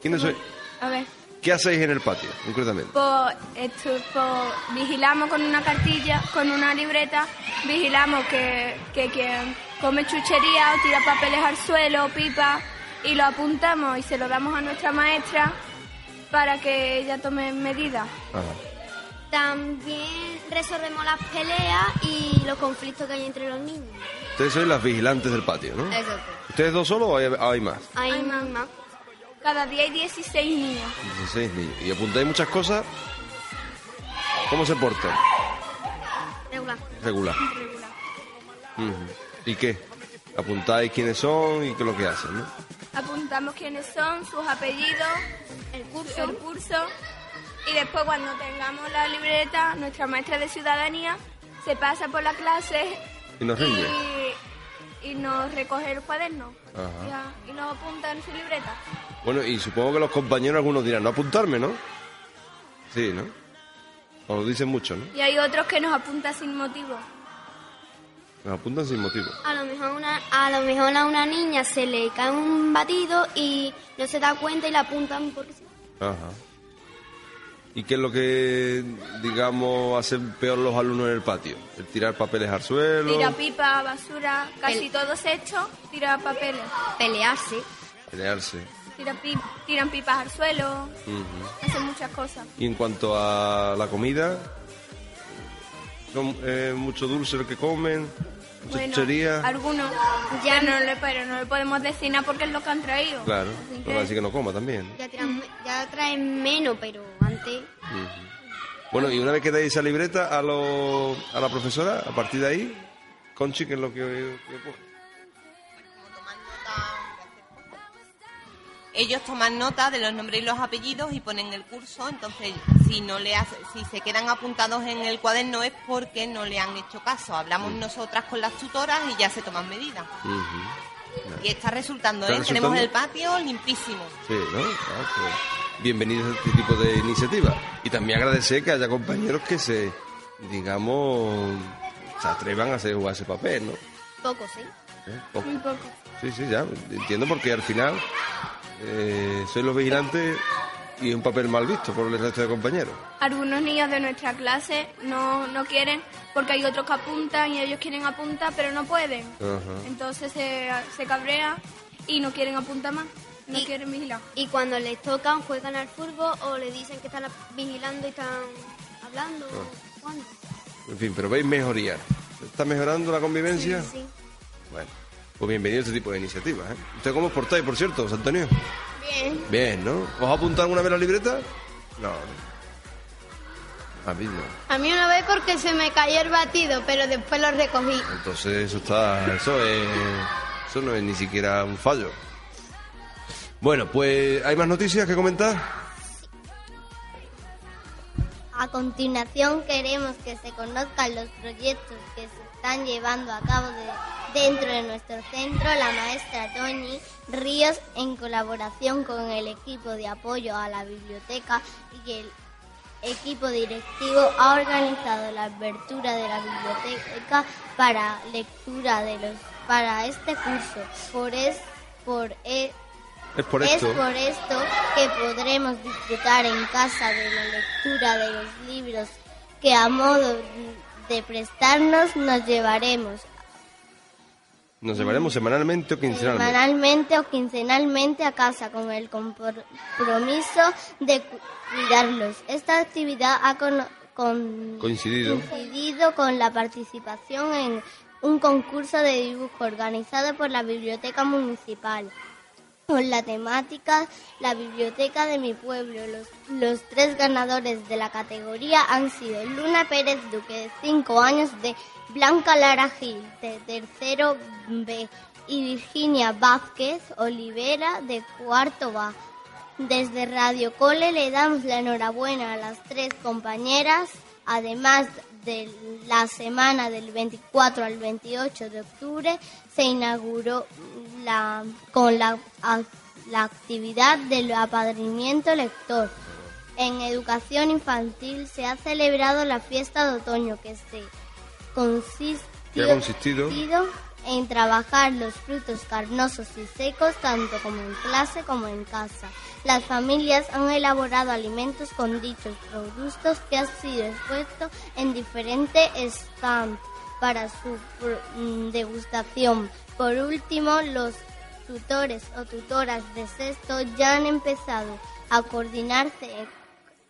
¿Quiénes sois? A ver, ¿Qué hacéis en el patio, concretamente? pues, esto, pues, vigilamos con una cartilla, con una libreta, vigilamos que, que quien come chuchería o tira papeles al suelo pipa y lo apuntamos y se lo damos a nuestra maestra para que ella tome medidas. Ajá. También resolvemos las peleas y los conflictos que hay entre los niños. Ustedes sois las vigilantes del patio, ¿no? Exacto. ¿Ustedes dos solos o hay, hay más? Hay más. Cada día hay 16 niños. 16 niños. ¿Y apuntáis muchas cosas? ¿Cómo se portan? Regular. Regular. ¿Y qué? Apuntáis quiénes son y qué es lo que hacen, ¿no? Apuntamos quiénes son, sus apellidos, el curso, el curso y después cuando tengamos la libreta, nuestra maestra de ciudadanía se pasa por la clase Y nos rinde. y, y nos recoge el cuaderno Ajá. ya, y nos apunta en su libreta. Bueno, y supongo que los compañeros algunos dirán, no apuntarme, ¿no? Sí, ¿no? Os lo dicen mucho, ¿no? Y hay otros que nos apunta sin motivo. Nos apuntan sin motivo. A lo mejor una, a lo mejor a una niña se le cae un batido y no se da cuenta y la apuntan porque sí. Ajá. ¿Y qué es lo que, digamos, hacen peor los alumnos en el patio? ¿El tirar papeles al suelo? Tira pipa, basura, casi El- todos hechos, tira papeles. Pelearse. Pelearse. Tira pi- tiran pipas al suelo, Ujú. hacen muchas cosas. Y en cuanto a la comida, ¿son eh, mucho dulce lo que comen? ¿Mucha Bueno, chuchería? algunos. Ya no le, pero no le podemos decir nada porque es lo que han traído. Claro, Así no que- va a decir que no coma también. Ya, tiran me- ya traen menos, pero Bueno, y una vez que dais esa libreta a, lo- a la profesora, a partir de ahí, Conchi, ¿qué es lo que, que coge? Ellos toman nota de los nombres y los apellidos y ponen el curso, entonces si no le hace, si se quedan apuntados en el cuaderno es porque no le han hecho caso. Hablamos nosotras con las tutoras y ya se toman medidas. Y está resultando, ¿Está ¿eh? Tenemos el patio limpísimo. Sí, ¿no? Ah, pues, bienvenidos a este tipo de iniciativa. Y también agradecer que haya compañeros que se, digamos, se atrevan a hacer jugar ese papel, ¿no? Poco, sí. ¿Eh? Poco. Muy poco. Sí, sí, ya. Entiendo porque al final eh, soy los vigilantes y es un papel mal visto por el resto de compañeros. Algunos niños de nuestra clase no, no quieren porque hay otros que apuntan y ellos quieren apuntar pero no pueden. Ajá. Entonces se, se cabrea y no quieren apuntar más, no Y- quieren vigilar. Y cuando les tocan, juegan al fútbol o le dicen que están vigilando y están hablando. Ah. En fin, pero veis mejoría. ¿Está mejorando la convivencia? Sí. Bueno, pues bienvenido a este tipo de iniciativas. ¿eh? ¿Usted cómo os portáis, por cierto, José Antonio? Bien. Bien, ¿no? ¿Os ha apuntado alguna vez la libreta? No. A mí no. A mí una vez porque se me cayó el batido, pero después lo recogí. Entonces eso está, eso es, eso no es ni siquiera un fallo. Bueno, pues ¿hay más noticias que comentar? A continuación queremos que se conozcan los proyectos que se están llevando a cabo de- dentro de nuestro centro la maestra Toñi Ríos en colaboración con el equipo de apoyo a la biblioteca y el equipo directivo ha organizado la apertura de la biblioteca para lectura de los para este curso. Por es por e- Es por es esto. por esto que podremos disfrutar en casa de la lectura de los libros que a modo de prestarnos nos llevaremos Nos llevaremos semanalmente o quincenalmente. semanalmente o quincenalmente a casa con el compromiso de cu- cuidarlos. Esta actividad ha con- con- Coincidido. coincidido con la participación en un concurso de dibujo organizado por la Biblioteca Municipal. Con la temática La biblioteca de mi pueblo. Los, los tres ganadores de la categoría han sido Luna Pérez Duque, de 5 años, de Blanca Lara Gil, de tercero B, y Virginia Vázquez Olivera, de cuarto B. Desde Radio Cole le damos la enhorabuena a las tres compañeras, además de la semana del 24 al 28 de octubre se inauguró la, con la, a- la actividad del apadrinamiento lector. En educación infantil se ha celebrado la fiesta de otoño que se consiste ¿Qué ha consistido? en trabajar los frutos carnosos y secos tanto como en clase como en casa. Las familias han elaborado alimentos con dichos productos que han sido expuestos en diferentes stands para su mm, degustación. Por último, los tutores o tutoras de sexto ya han empezado a coordinarse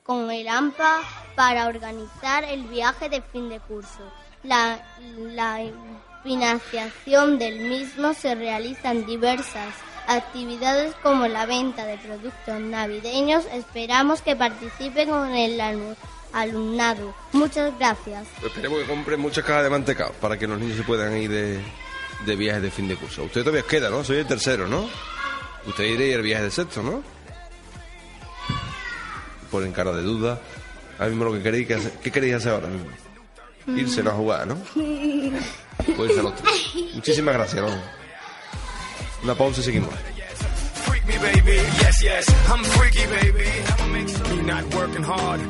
con el AMPA para organizar el viaje de fin de curso. La, la financiación del mismo se realiza en diversas actividades como la venta de productos navideños. Esperamos que participen con el alumnado. Muchas gracias. Esperemos que compren muchas cajas de mantecado para que los niños se puedan ir de, de viaje de fin de curso. Usted todavía queda, ¿no? Soy el tercero, ¿no? Usted irá el viaje de sexto, ¿no? Ponen cara de duda. Ahora mismo lo que queréis que hacer, ¿qué queréis hacer ahora mismo? Irse a jugar, ¿no? Puede ser otro. Muchísimas gracias, ¿no? Una pausa y seguimos. Not working hard.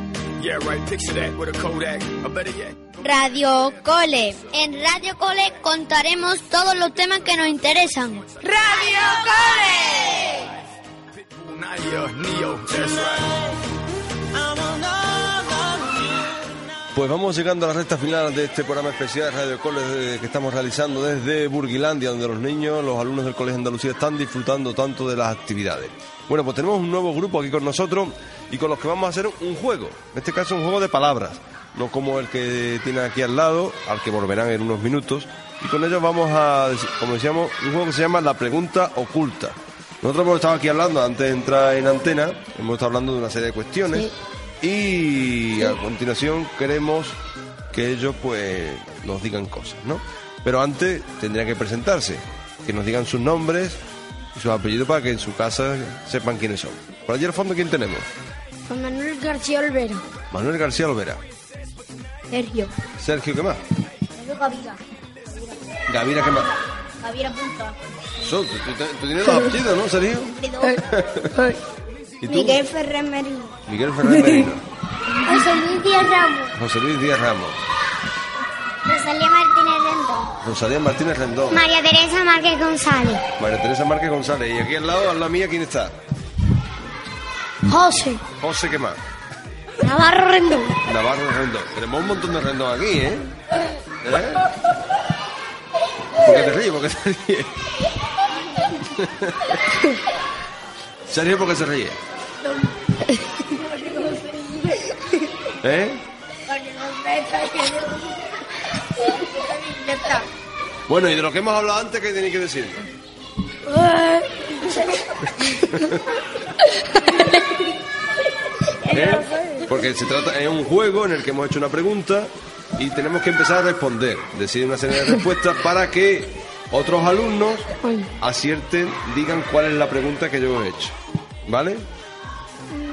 Yeah, right. Picture that with a Kodak. Or better yet. Radio Cole. En Radio Cole contaremos todos los temas que nos interesan. Radio Cole. Pues vamos llegando a la recta final de este programa especial de Radio Cole que estamos realizando desde Burguilandia, donde los niños, los alumnos del Colegio Andalucía están disfrutando tanto de las actividades. Bueno, pues tenemos un nuevo grupo aquí con nosotros y con los que vamos a hacer un juego. En este caso un juego de palabras, no como el que tiene aquí al lado, al que volverán en unos minutos. Y con ellos vamos a, como decíamos, un juego que se llama La Pregunta Oculta. Nosotros hemos estado aquí hablando antes de entrar en antena, hemos estado hablando de una serie de cuestiones y a continuación queremos que ellos pues nos digan cosas, ¿no? Pero antes tendrían que presentarse, que nos digan sus nombres y sus apellidos para que en su casa sepan quiénes son. Por allí al fondo, ¿quién tenemos? Juan Manuel García Olvera. Manuel García Olvera. Sergio. Sergio, ¿qué más? Gavira. Gavira, ¿qué más? Gavira Punta. So, tú, tú- tú tienes los apellidos, ¿no, Sergio? ¿Y tú? Miguel Ferrer Merino. Miguel Ferrer Merino. [laughs] José Luis Díaz Ramos. José Luis Díaz Ramos. Rosalía Martínez Rendón. Rosalía Martínez Rendón. María Teresa Márquez González. María Teresa Márquez González. Y aquí al lado, a la mía, ¿quién está? José. José, ¿qué más? Navarro Rendón. Navarro Rendón. Tenemos un montón de Rendón aquí, ¿eh? ¿Eh? ¿Por qué te ríes? ¿Por qué te ríes? [laughs] Sergio, ¿por qué se ríe? ¿Eh? Bueno, y de lo que hemos hablado antes, ¿qué tenéis que decir? [laughs] ¿Eh? Porque se trata es un juego en el que hemos hecho una pregunta y tenemos que empezar a responder, decir una serie de respuestas para que otros alumnos acierten, digan cuál es la pregunta que yo he hecho. ¿Vale?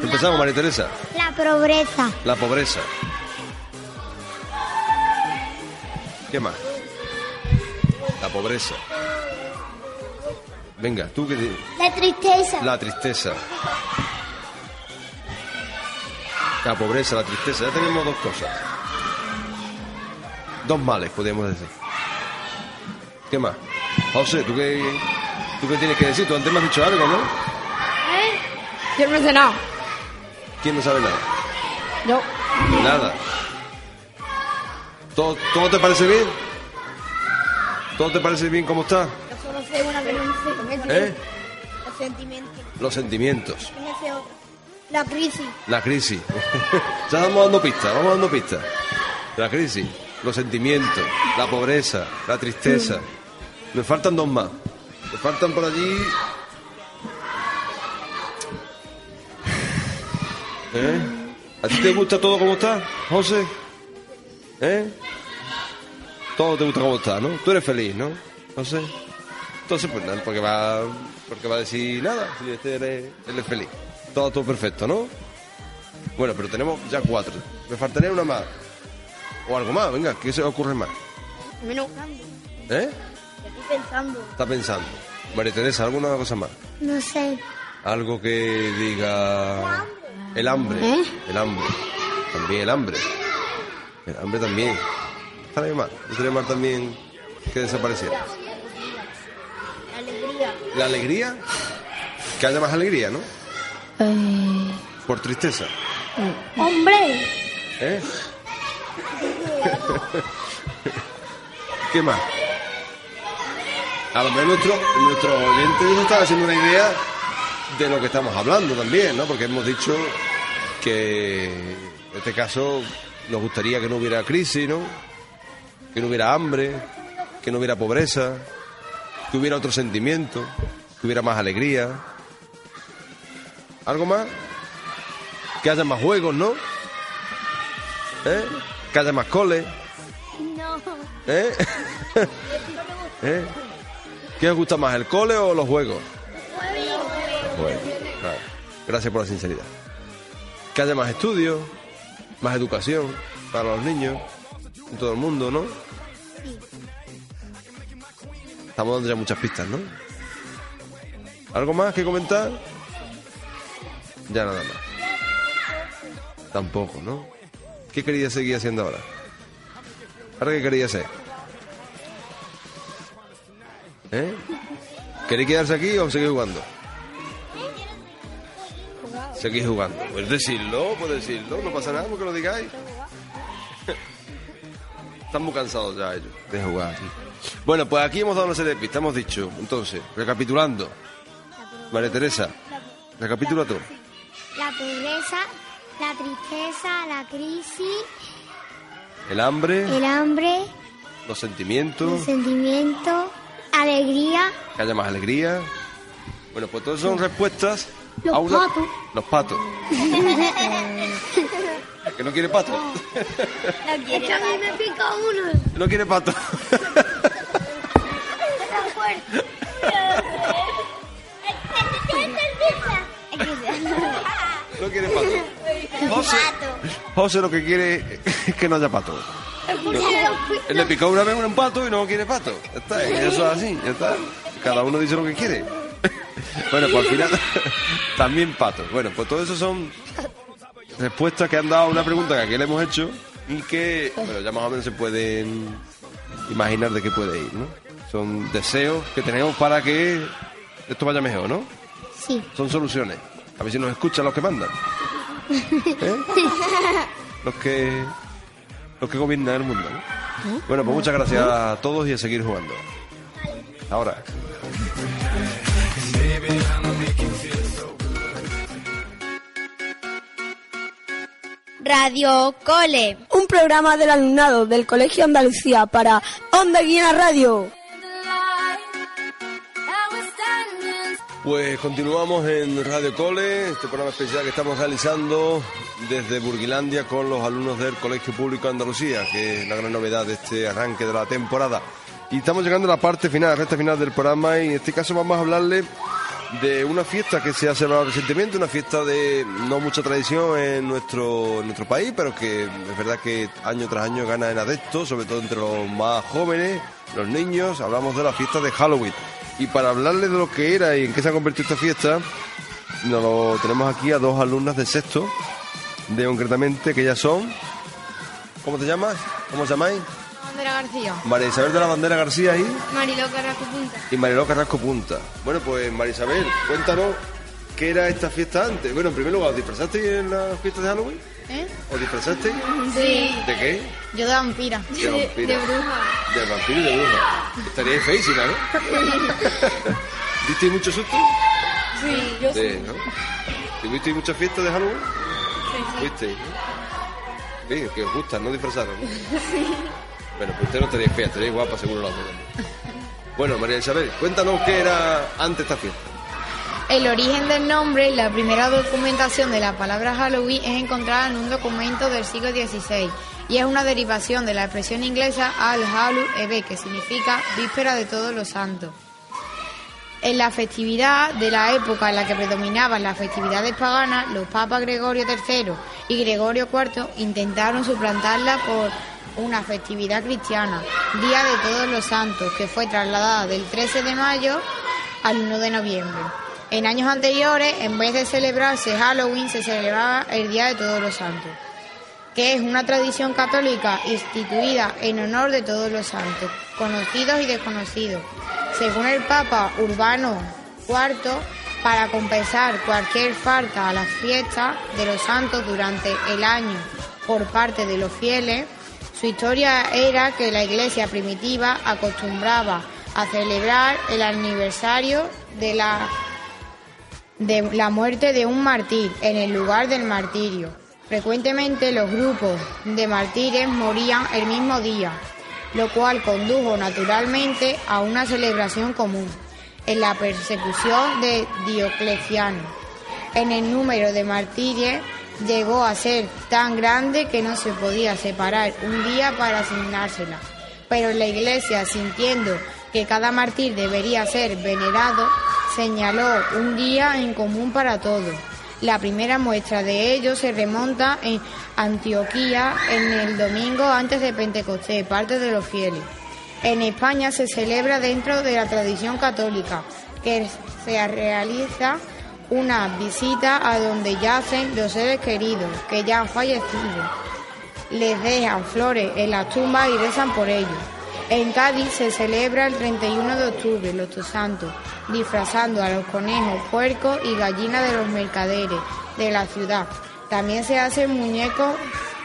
Empezamos, María Teresa. La pobreza. La pobreza. ¿Qué más? La pobreza. Venga, tú que La tristeza. La tristeza. La pobreza, la tristeza. Ya tenemos dos cosas. Dos males, podríamos decir. ¿Qué más? José, ¿tú qué, ¿tú qué tienes que decir? Tú antes me has dicho algo, ¿no? Yo no he cenado. ¿Quién no sabe nada? Yo. Nada. ¿Todo, ¿Todo te parece bien? ¿Todo te parece bien como está? Yo solo sé una que no sé. ¿Eh? Los sentimientos. Los sentimientos. Sé. La crisis. La crisis. [laughs] ya vamos dando pistas, vamos dando pistas. La crisis, los sentimientos, la pobreza, la tristeza. Mm. Me faltan dos más. Me faltan por allí. [sighs] ¿Eh? ¿A ti te gusta todo como está, José? ¿Eh? Todo te gusta como está, ¿no? Tú eres feliz, ¿no? José. Entonces, pues nada, porque va, porque va a decir nada. Si este eres, eres feliz. Todo, todo perfecto, ¿no? Bueno, pero tenemos ya cuatro. Me faltaría una más. O algo más, venga, ¿qué se ocurre más? Menos ¿Eh? Estoy pensando. Está pensando. María Teresa, ¿alguna cosa más? No sé. Algo que diga... El hambre. ¿Eh? El hambre. También el hambre. El hambre también. Estaría mal. Estaría mal también que desapareciera. Alegría. La alegría. Que haya más alegría, ¿no? Eh, Por tristeza. ¡Hombre! ¿Eh? ¿Qué más? A lo mejor nuestro, nuestro oyente nos está haciendo una idea de lo que estamos hablando también, ¿no? Porque hemos dicho que en este caso nos gustaría que no hubiera crisis, ¿no? Que no hubiera hambre, que no hubiera pobreza, que hubiera otro sentimiento, que hubiera más alegría. ¿Algo más? Que haya más juegos, ¿no? ¿Eh? Que haya más coles. No. ¿Eh? [laughs] [laughs] ¿Eh? ¿Qué os gusta más, el cole o los juegos? Claro. Gracias por la sinceridad. Que haya más estudios, más educación para los niños, en todo el mundo, ¿no? Estamos dando ya muchas pistas, ¿no? ¿Algo más que comentar? Ya nada más. Tampoco, ¿no? ¿Qué quería seguir haciendo ahora? ¿Ahora qué quería hacer? ¿Eh? ¿Queréis quedarse aquí o seguir jugando? Seguís jugando. Puedes decirlo, puedes decirlo, no pasa nada porque lo digáis. Están muy cansados ya ellos de jugar aquí. Bueno, pues aquí hemos dado una serie de pistas, hemos dicho, entonces, recapitulando. María Teresa, recapitula tú. La pobreza, la tristeza, la crisis, El hambre, el hambre, los sentimientos, sentimiento, alegría, que haya más alegría. Bueno, pues todas son respuestas Los a una... patos. Los patos. [laughs] ¿Que no quiere pato? Es que a mí me pica uno. ¿No quiere pato? [laughs] No quiere pato. [laughs] José, José lo que quiere es que no haya pato. Él le picó una vez un pato y no quiere pato. Ya está, eso es así, ya está. Cada uno dice lo que quiere. [laughs] Bueno, pues al final [laughs] también pato. Bueno, pues todo eso son respuestas que han dado a una pregunta que aquí le hemos hecho y que, bueno, ya más o menos se pueden imaginar de qué puede ir, ¿no? Son deseos que tenemos para que esto vaya mejor, ¿no? Sí. Son soluciones. A ver si nos escuchan los que mandan. ¿Eh? [laughs] Los que los que gobiernan el mundo, ¿no? Bueno, pues muchas gracias a todos y a seguir jugando. Ahora. Radio Cole. Un programa del alumnado del Colegio Andalucía para Onda Guiana Radio. Pues continuamos en Radio Cole, este programa especial que estamos realizando desde Burguilandia con los alumnos del Colegio Público Andalucía, que es la gran novedad de este arranque de la temporada. Y estamos llegando a la parte final, la recta final del programa, y en este caso vamos a hablarle de una fiesta que se ha celebrado recientemente, una fiesta de no mucha tradición en nuestro, nuestro país, pero que es verdad que año tras año gana en adeptos, sobre todo entre los más jóvenes, los niños. Hablamos de la fiesta de Halloween. Y para hablarle de lo que era y en qué se ha convertido esta fiesta, nos lo tenemos aquí a dos alumnas de sexto, de concretamente, que ya son. ¿Cómo te llamas? ¿Cómo os llamáis? Bandera García. María Isabel de la Bandera García y, Mariló Carrasco Punta. y Mariló Carrasco Punta. Bueno, pues María Isabel, cuéntanos qué era esta fiesta antes. Bueno, en primer lugar, ¿os disfrazasteis en las fiestas de Halloween? ¿Eh? ¿Os disfrazasteis? Sí. ¿De qué? Yo de vampira. De vampira. [laughs] De bruja. De vampiro y de bruja. Estaríais feísima, ¿no? [laughs] ¿Visteis mucho susto? Sí, yo Sí, ¿no? ¿Tuvisteis muchas fiestas de Halloween? Sí, sí. ¿Fuisteis? ¿no? Sí, que os gustan, no. [laughs] Sí. Bueno, pues usted no estaría fea, estaría guapa seguro la otra. Bueno, María Isabel, cuéntanos qué era antes esta fiesta. El origen del nombre y la primera documentación de la palabra Halloween es encontrada en un documento del siglo XVI y es una derivación de la expresión inglesa All Hallow Eve, que significa víspera de todos los santos. En la festividad de la época en la que predominaban las festividades paganas, los papas Gregorio III y Gregorio IV intentaron suplantarla por una festividad cristiana, Día de Todos los Santos, que fue trasladada del 13 de mayo al 1 de noviembre. En años anteriores, en vez de celebrarse Halloween, se celebraba el Día de Todos los Santos, que es una tradición católica instituida en honor de todos los santos, conocidos y desconocidos. Según el Papa Urbano IV, para compensar cualquier falta a las fiestas de los santos durante el año por parte de los fieles, su historia era que la iglesia primitiva acostumbraba a celebrar el aniversario de la, de la muerte de un mártir en el lugar del martirio. Frecuentemente los grupos de mártires morían el mismo día, lo cual condujo naturalmente a una celebración común en la persecución de Diocleciano. En el número de mártires llegó a ser tan grande que no se podía separar un día para asignársela. Pero la Iglesia, sintiendo que cada mártir debería ser venerado, señaló un día en común para todos. La primera muestra de ello se remonta en Antioquía en el domingo antes de Pentecostés, parte de los fieles. En España se celebra dentro de la tradición católica, que se realiza una visita a donde yacen los seres queridos que ya han fallecido. Les dejan flores en las tumbas y rezan por ellos. En Cádiz se celebra el 31 de octubre, los dos santos, disfrazando a los conejos, puercos y gallinas de los mercaderes de la ciudad. También se hacen muñecos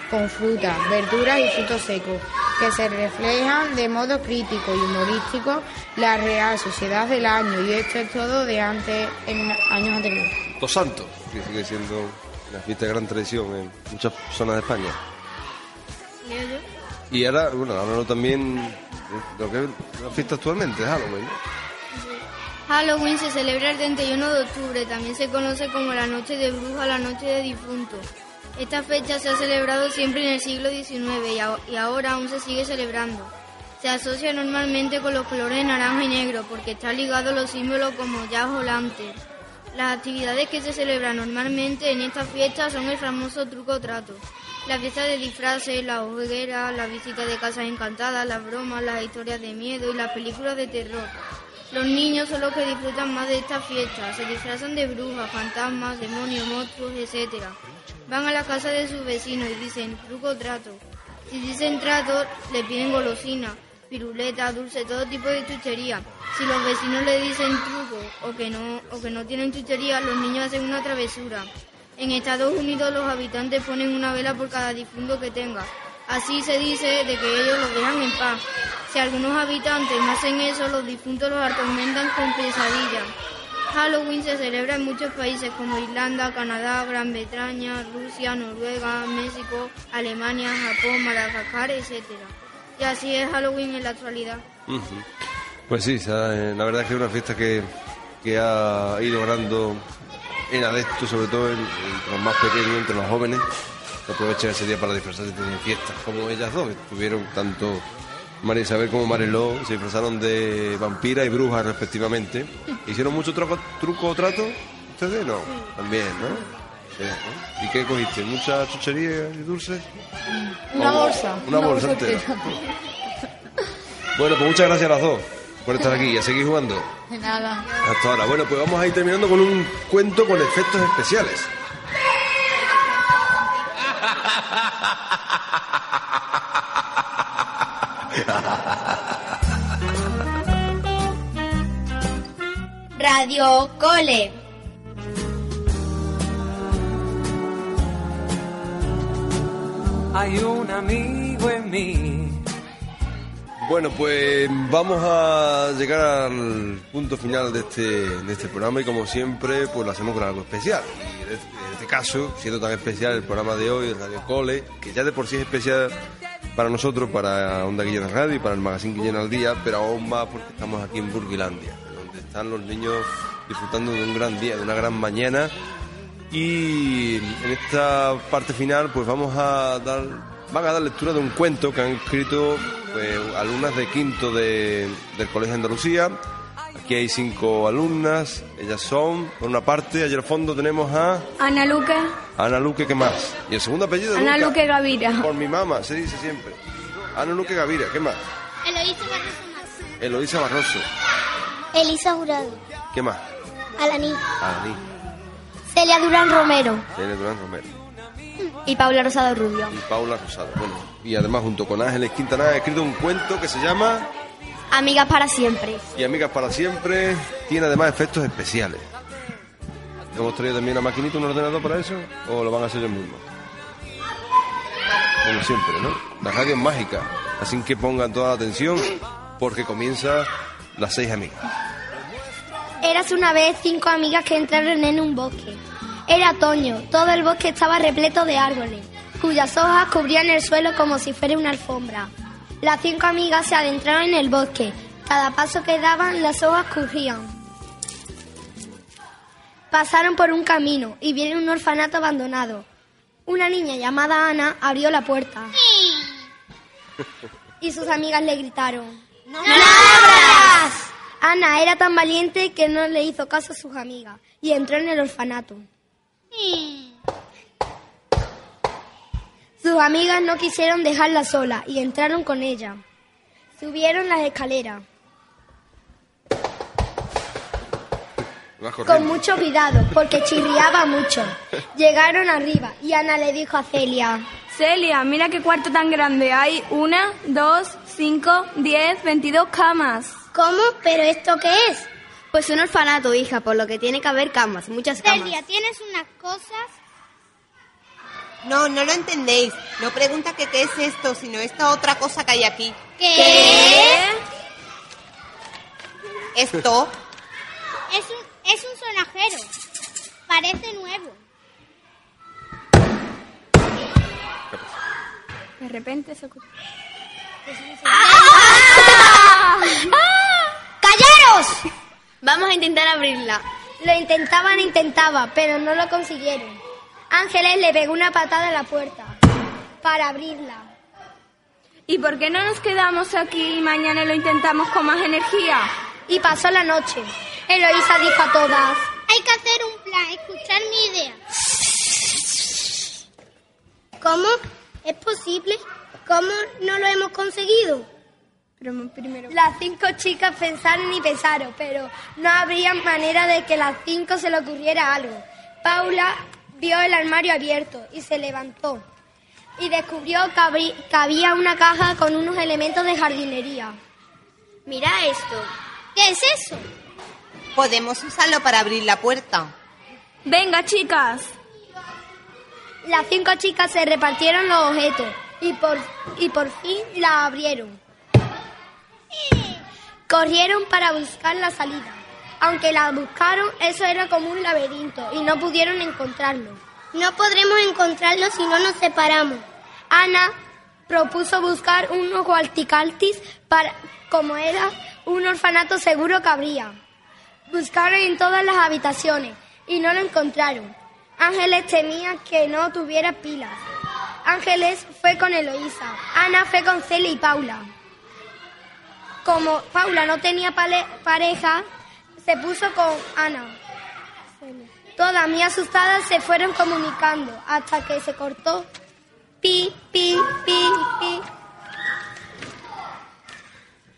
con frutas, verduras y frutos secos, que se reflejan de modo crítico y humorístico la real sociedad del año, y esto es todo de antes, en años anteriores. Los Santos, que sigue siendo una fiesta de gran tradición en muchas zonas de España. Y ahora, bueno, háblanos también de lo que es la fiesta actualmente, Halloween. Halloween se celebra el 31 de octubre, también se conoce como la Noche de Bruja, la Noche de Difuntos. Esta fecha se ha celebrado siempre en el siglo XIX y, ahora aún se sigue celebrando. Se asocia normalmente con los colores naranja y negro porque está ligado a los símbolos como jazz o lantern. Las actividades que se celebran normalmente en esta fiesta son el famoso truco trato, la fiesta de disfraces, la hoguera, la visita de casas encantadas, las bromas, las historias de miedo y las películas de terror. Los niños son los que disfrutan más de esta fiesta, se disfrazan de brujas, fantasmas, demonios, monstruos, etc. Van a la casa de sus vecinos y dicen truco trato. Si dicen trato, le piden golosina, piruleta, dulce, todo tipo de chuchería. Si los vecinos le dicen truco o que no, o que no tienen chuchería, los niños hacen una travesura. En Estados Unidos los habitantes ponen una vela por cada difunto que tenga. Así se dice de que ellos los dejan en paz. Si algunos habitantes no hacen eso, los difuntos los atormentan con pesadillas. Halloween se celebra en muchos países como Irlanda, Canadá, Gran Bretaña, Rusia, Noruega, México, Alemania, Japón, Madagascar, etc. Y así es Halloween en la actualidad. Pues sí, eh, la verdad es que es una fiesta que, que ha ido ganando en adeptos, sobre todo en- entre los más pequeños, entre los jóvenes, que aprovechan ese día para disfrazarse y tener fiestas, como ellas dos, que tuvieron tanto María Isabel como Mariló, se disfrazaron de vampira y bruja respectivamente. ¿Hicieron mucho truco, truco o trato? ¿Ustedes no? También, ¿no? Sí, ¿no? ¿Y qué cogiste? ¿Mucha chuchería y dulces? Una Vamos, bolsa. Una, bolsa entera. [laughs] Bueno, pues muchas gracias a las dos por estar aquí y a seguir jugando. De nada. Hasta ahora. Bueno, pues vamos a ir terminando con un cuento con efectos especiales. [laughs] Radio Cole. Hay un amigo en mí. Bueno, pues vamos a llegar al punto final de este, de este programa y como siempre, pues lo hacemos con algo especial. Y en este, este caso, siendo tan especial el programa de hoy, el Radio Cole, que ya de por sí es especial para nosotros, para Onda Guillena Radio y para el Magazine Guillena al Día, pero aún más porque estamos aquí en Burguilandia, donde están los niños disfrutando de un gran día, de una gran mañana. Y en esta parte final, pues vamos a dar, van a dar lectura de un cuento que han escrito pues, alumnas de quinto de- del Colegio de Andalucía. Aquí hay cinco alumnas, ellas son, por una parte, allá al fondo tenemos a Ana Luque, Ana Luque, ¿qué más? Y el segundo apellido Ana Luque Gavira. Por mi mamá, se dice siempre. Ana Luque Gavira, ¿qué más? Eloísa Barroso Eloísa Barroso, Elisa Jurado. ¿qué más? Alaní. Ani, Celia Durán Romero. Celia Durán Romero Y Paula Rosado Rubio. y Paula Rosado. Bueno, y además junto con Ángeles Quintana ha escrito un cuento que se llama Amigas para siempre. Y Amigas para Siempre. Tiene además efectos especiales. ¿Hemos traído también una maquinita, un ordenador para eso? ¿O lo van a hacer ellos mismos? Como siempre, ¿no? La radio es mágica. Así que pongan toda la atención porque comienza las seis amigas. Érase una vez cinco amigas que entraron en un bosque. Era otoño, todo el bosque estaba repleto de árboles, cuyas hojas cubrían el suelo como si fuera una alfombra. Las cinco amigas se adentraron en el bosque. Cada paso que daban, las hojas crujían. Pasaron por un camino y vieron un orfanato abandonado. Una niña llamada Ana abrió la puerta. Y sus amigas le gritaron. ¡No, abras! Ana era tan valiente que no le hizo caso a sus amigas y entró en el orfanato. Sus amigas no quisieron dejarla sola y entraron con ella. Subieron las escaleras con mucho cuidado porque chirriaba mucho. Llegaron arriba y Ana le dijo a Celia. Celia, mira qué cuarto tan grande. Hay una, dos, cinco, diez, veintidós camas. ¿Cómo? ¿Pero esto qué es? Pues un orfanato, hija, por lo que tiene que haber camas, muchas camas. Celia, tienes unas cosas. No, no lo entendéis. No pregunta que qué es esto, sino esta otra cosa que hay aquí. ¿Qué? Esto. Es un, es un sonajero. Parece nuevo. De repente se ocurrió. [laughs] ¡Callaros! Vamos a intentar abrirla. Lo intentaban, intentaba, pero no lo consiguieron. Ángeles le pegó una patada a la puerta para abrirla. ¿Y por qué no nos quedamos aquí y mañana lo intentamos con más energía? Y pasó la noche. Eloísa dijo a todas. Hay que hacer un plan, escuchar mi idea. ¿Cómo? ¿Es posible? ¿Cómo no lo hemos conseguido? Pero primero... Las cinco chicas pensaron y pensaron, pero no habría manera de que las cinco se le ocurriera algo. Paula vio el armario abierto y se levantó y descubrió que, que había una caja con unos elementos de jardinería. Mira esto. ¿Qué es eso? Podemos usarlo para abrir la puerta. Venga, chicas. Las cinco chicas se repartieron los objetos y por, y por fin la abrieron. Corrieron para buscar la salida. Aunque la buscaron, eso era como un laberinto y no pudieron encontrarlo. No podremos encontrarlo si no nos separamos. Ana propuso buscar unos gualticaltis para, como era un orfanato seguro que habría. Buscaron en todas las habitaciones y no lo encontraron. Ángeles temía que no tuviera pilas. Ángeles fue con Eloísa. Ana fue con Celia y Paula. Como Paula no tenía pareja, se puso con Ana. Todas muy asustadas se fueron comunicando hasta que se cortó. Pi, pi, pi, pi.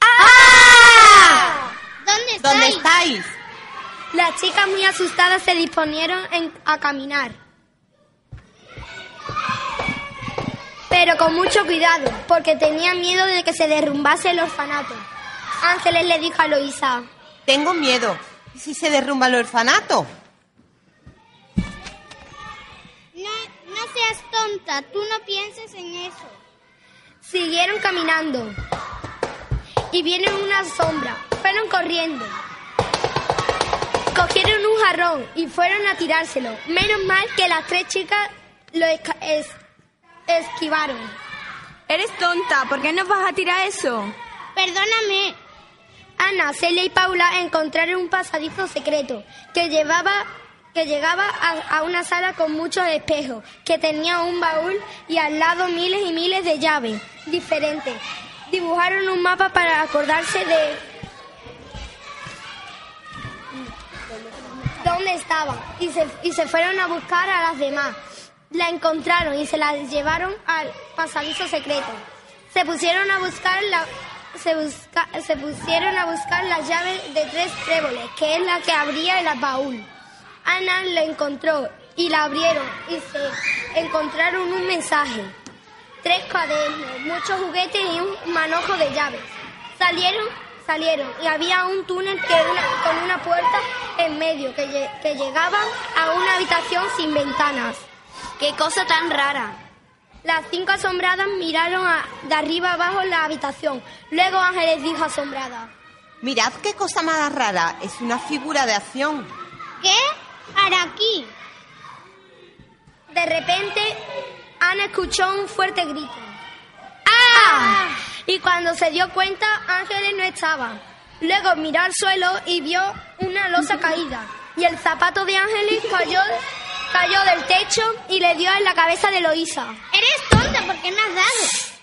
¡Ah! ¿Dónde ¿Dónde estáis? Las chicas muy asustadas se disponieron en- a caminar. Pero con mucho cuidado, porque tenían miedo de que se derrumbase el orfanato. Ángeles le dijo a Loisa, Tengo miedo. ¿Y si se derrumba el orfanato? No, no seas tonta, tú no pienses en eso. siguieron caminando. Y viene una sombra. Fueron corriendo. Cogieron un jarrón y fueron a tirárselo. Menos mal que las tres chicas lo es- esquivaron. Eres tonta, ¿por qué nos vas a tirar eso? Perdóname. Ana, Celia y Paula encontraron un pasadizo secreto que llevaba que llegaba a, a una sala con muchos espejos, que tenía un baúl y al lado miles y miles de llaves diferentes. Dibujaron un mapa para acordarse de dónde estaban y se, y se fueron a buscar a las demás. La encontraron y se la llevaron al pasadizo secreto. Se pusieron a buscar la se, busca- se pusieron a buscar las llaves de tres tréboles, que es la que abría el baúl. Ana la encontró y la abrieron y se encontraron un mensaje. Tres cuadernos, muchos juguetes y un manojo de llaves. Salieron, salieron y había un túnel que una- con una puerta en medio que, que llegaba a una habitación sin ventanas. ¡Qué cosa tan rara! Las cinco asombradas miraron a- de arriba abajo la habitación. Luego Ángeles dijo asombrada. Mirad qué cosa más rara. Es una figura de acción. ¿Qué hará aquí? De repente, Ana escuchó un fuerte grito. ¡Ah! Y cuando se dio cuenta, Ángeles no estaba. Luego miró al suelo y vio una losa caída. Y el zapato de Ángeles cayó, cayó del techo y le dio en la cabeza de Loisa. Eres tonta porque me has dado.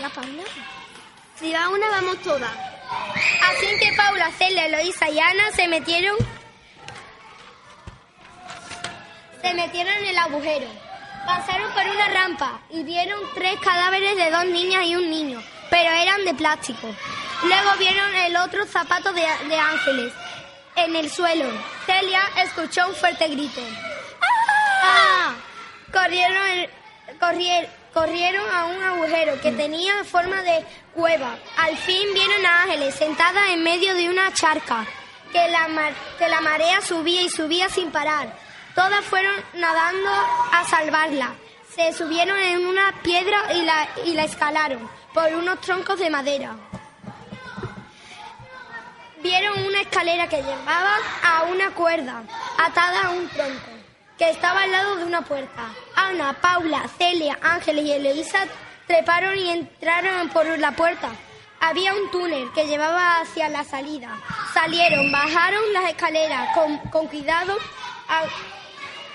La Paula. Si va una, vamos todas. Así que Paula, Celia, Eloísa y Ana se metieron. Se metieron en el agujero. Pasaron por una rampa y vieron tres cadáveres de dos niñas y un niño, pero eran de plástico. Luego vieron el otro zapato de, de ángeles en el suelo. Celia escuchó un fuerte grito. ¡Ah! Corrieron, el- corrier- corrieron a un agujero que tenía forma de cueva. Al fin vieron a Ángeles sentada en medio de una charca, que la, mar- que la marea subía y subía sin parar. Todas fueron nadando a salvarla. Se subieron en una piedra y la, y la escalaron por unos troncos de madera. Vieron una escalera que llevaba a una cuerda atada a un tronco que estaba al lado de una puerta. Ana, Paula, Celia, Ángeles y Eloísa treparon y entraron por la puerta. Había un túnel que llevaba hacia la salida. Salieron, bajaron las escaleras con, con cuidado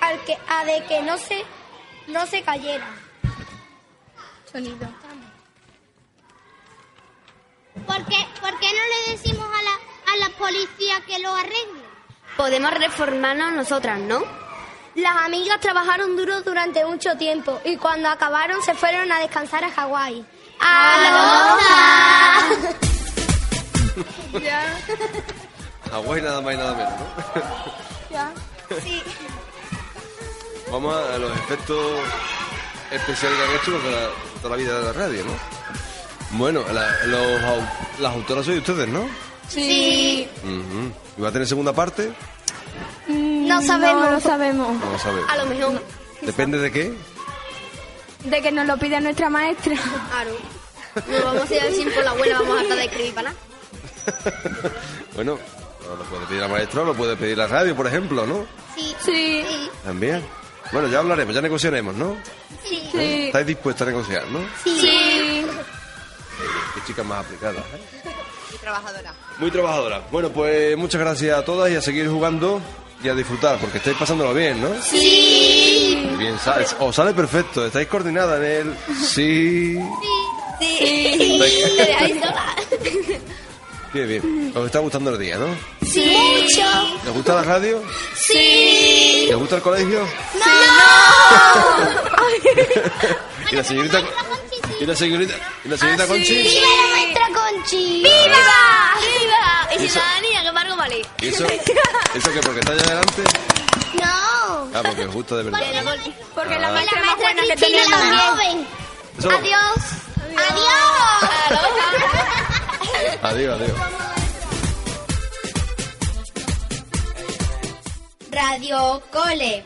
al que, a de que no se, no se cayera. Sonido. ¿Por qué, por qué no le decimos a la, a la policía que lo arregle? Podemos reformarnos nosotras, ¿no? Las amigas trabajaron duro durante mucho tiempo y cuando acabaron se fueron a descansar a Hawái. [laughs] ¡A Hawái nada más y nada menos, ¿no? [laughs] Sí. Vamos a los efectos especiales que han hecho toda, toda la vida de la radio, ¿no? Bueno, la- los au- las autoras sois ustedes, ¿no? Sí. ¿Y va a tener segunda parte? No sabemos. No lo sabemos. No lo sabemos. A lo mejor. ¿Depende de qué? De que nos lo pide nuestra maestra. Claro. No vamos a ir al cine por la abuela, vamos a estar de escribir para nada. [laughs] Bueno, no lo puede pedir la maestra, lo puede pedir la radio, por ejemplo, ¿no? Sí. Sí. También. Bueno, ya hablaremos, ya negociaremos, ¿no? Sí. ¿Eh? ¿Estáis dispuestos a negociar, no? Sí. Qué chicas más aplicadas, ¿eh? Y trabajadora. Muy trabajadora. Bueno, pues muchas gracias a todas y a seguir jugando y a disfrutar, porque estáis pasándolo bien, ¿no? Sí. Muy bien, sale, os sale perfecto, estáis coordinadas en el... Sí. Sí. Dejáis sola. Qué bien. Os está gustando el día, ¿no? Sí. Mucho. ¿Les gusta la radio? Sí. ¿Les gusta el colegio? ¡No! [laughs] ¿Y la señorita... ¿Y la señorita... ¿Y la señorita Conchi? ¡Viva la maestra Conchi! ¡Viva! ¡Viva! ¿Y ciudadanía, que Margo vale. ¿Y eso? [laughs] ¿Eso que porque está allá adelante? No. Ah, porque os gusta de verdad. Porque Ah. la maestra más buena que tenemos. Eso- Adiós. Adiós. Adiós, adiós. Radio Cole.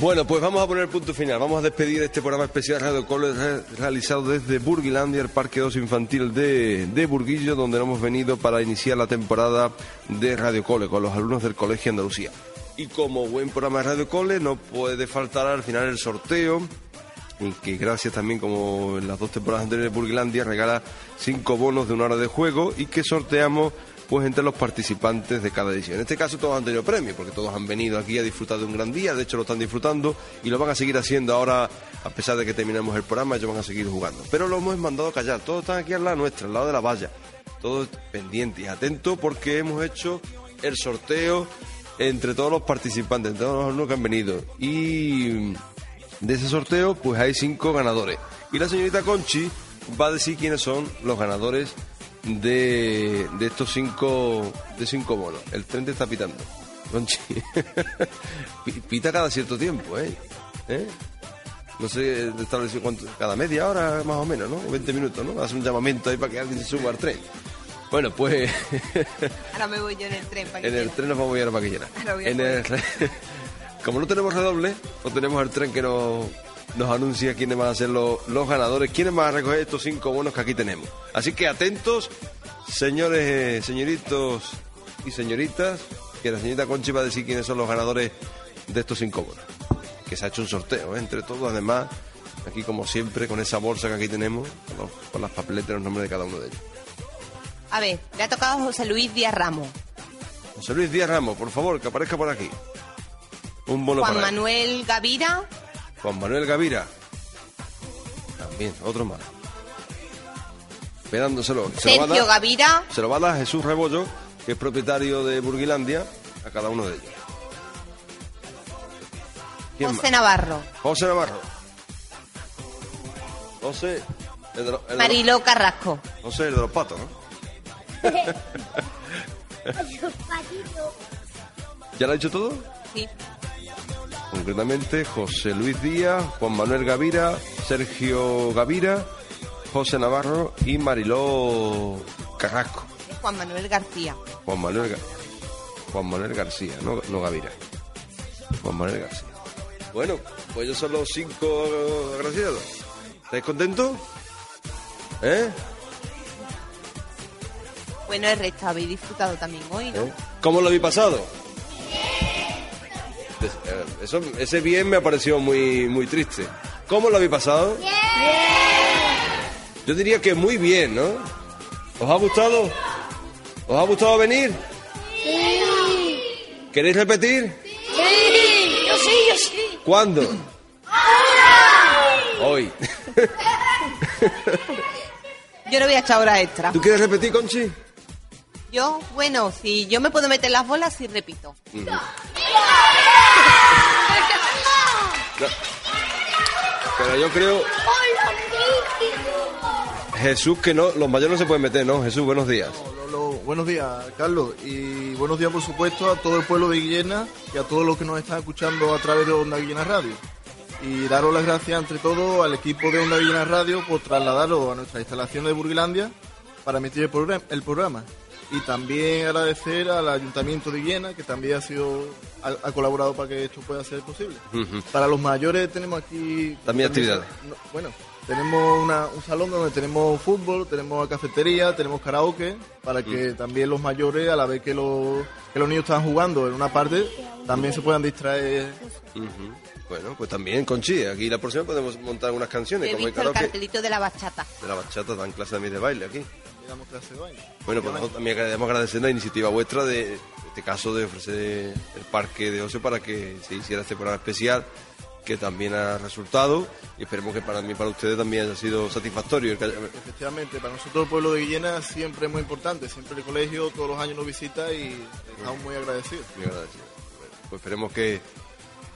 Bueno, pues vamos a poner el punto final. Vamos a despedir este programa especial Radio Cole re- realizado desde Burguilandia, el Parque 2 Infantil de, de Burguillo, donde hemos venido para iniciar la temporada de Radio Cole con los alumnos del Colegio Andalucía. Y como buen programa de Radio Cole, no puede faltar al final el sorteo y que gracias también, como en las dos temporadas anteriores de Burglandia, regala cinco bonos de una hora de juego y que sorteamos pues entre los participantes de cada edición. En este caso todos han tenido premio, porque todos han venido aquí a disfrutar de un gran día, de hecho lo están disfrutando y lo van a seguir haciendo ahora, a pesar de que terminemos el programa, ellos van a seguir jugando. Pero lo hemos mandado a callar, todos están aquí al lado nuestra, al lado de la valla, todos pendientes atentos porque hemos hecho el sorteo entre todos los participantes, entre todos los alumnos que han venido. Y de ese sorteo, pues hay cinco ganadores. Y la señorita Conchi va a decir quiénes son los ganadores de, de estos cinco de cinco bonos. El tren te está pitando. Conchi. [laughs] Pi- Pita cada cierto tiempo, ¿eh? ¿Eh? No sé, estableció cuánto, cada media hora más o menos, ¿no? O 20 minutos, ¿no? Hace un llamamiento ahí para que alguien se suba al tren. Bueno, pues [laughs] Ahora me voy yo en el tren para en el tren nos vamos a ir a Paquillera. Ahora voy a En el, [laughs] como no tenemos redoble, no tenemos el tren que nos, nos anuncia quiénes van a ser los, los ganadores, quiénes van a recoger estos cinco bonos que aquí tenemos. Así que atentos, señores, eh, señoritos y señoritas, que la señorita Conchi va a decir quiénes son los ganadores de estos cinco bonos. Que se ha hecho un sorteo ¿eh? entre todos, además, aquí como siempre, con esa bolsa que aquí tenemos, con, los- con las papeletas y los nombres de cada uno de ellos. A ver, le ha tocado José Luis Díaz Ramos, José Luis Díaz Ramos, por favor, que aparezca por aquí. Un bono Juan para él. Manuel Gavira, Juan Manuel Gavira. También, otro más. Esperándoselo. Se lo, va a Sergio dar, Gavira, se lo va a dar Jesús Rebollo, que es propietario de Burguilandia, a cada uno de ellos. ¿Quién José más? Navarro, José Navarro. José. El de, los- el de los- Mariló Carrasco, José, el de los patos, ¿no? [laughs] [laughs] ¿Ya lo ha dicho todo? sí, Concretamente, José Luis Díaz, Juan Manuel Gavira, Sergio Gavira, José Navarro y Mariló Carrasco. Juan Manuel García. Juan Manuel, Ga- Juan Manuel García, no, no Gavira. Juan Manuel García. Bueno, pues ellos son los cinco agraciados. ¿Estáis contentos? ¿Eh? Bueno, el resto habéis disfrutado también hoy, ¿no? ¿Eh? ¿Cómo lo habéis pasado? Pues, eh, Eso, ese bien me ha parecido muy, muy triste. ¿Cómo lo habéis pasado? Yo diría que muy bien, ¿no? ¿Os ha gustado? ¿Os ha gustado venir? ¿Queréis repetir? Sí, yo sí, yo sí. ¿Cuándo? Hoy. Yo no voy a echar horas extra. ¿Tú quieres repetir, Conchi? Yo, bueno, si yo me puedo meter las bolas, sí repito. Pero yo creo, Jesús, que no, los mayores no se pueden meter, ¿no? Jesús, buenos días. Buenos días, Carlos, y buenos días, por supuesto, a todo el pueblo de Guillena y a todos los que nos están escuchando a través de Onda Guillena Radio. Y daros las gracias, entre todo, al equipo de Onda Guillena Radio por trasladaros a nuestras instalaciones de Burguilandia para emitir el programa. Y también agradecer al Ayuntamiento de Guillena, que también ha sido ha, ha colaborado para que esto pueda ser posible. Para los mayores tenemos aquí... También actividades. no, bueno, tenemos una- un salón donde tenemos fútbol, tenemos cafetería, tenemos karaoke, para que también los mayores, a la vez que los, que los niños están jugando en una parte, también se puedan distraer. Bueno, pues también, Conchi, aquí la próxima podemos montar unas canciones, He como el visto el karaoke cartelito de la bachata. de la bachata, dan clase mí de baile aquí. Y damos clase de baile. Bueno, pues nosotros también queremos agradecer la iniciativa vuestra de, en este caso, de ofrecer el parque de ocio para que se hiciera este programa especial, que también ha resultado, y esperemos que para mí, para ustedes también haya sido satisfactorio. el que haya- Efectivamente, para nosotros el pueblo de Guillena siempre es muy importante, siempre el colegio todos los años nos visita y estamos muy agradecidos. Muy agradecido. Bueno, Pues esperemos que,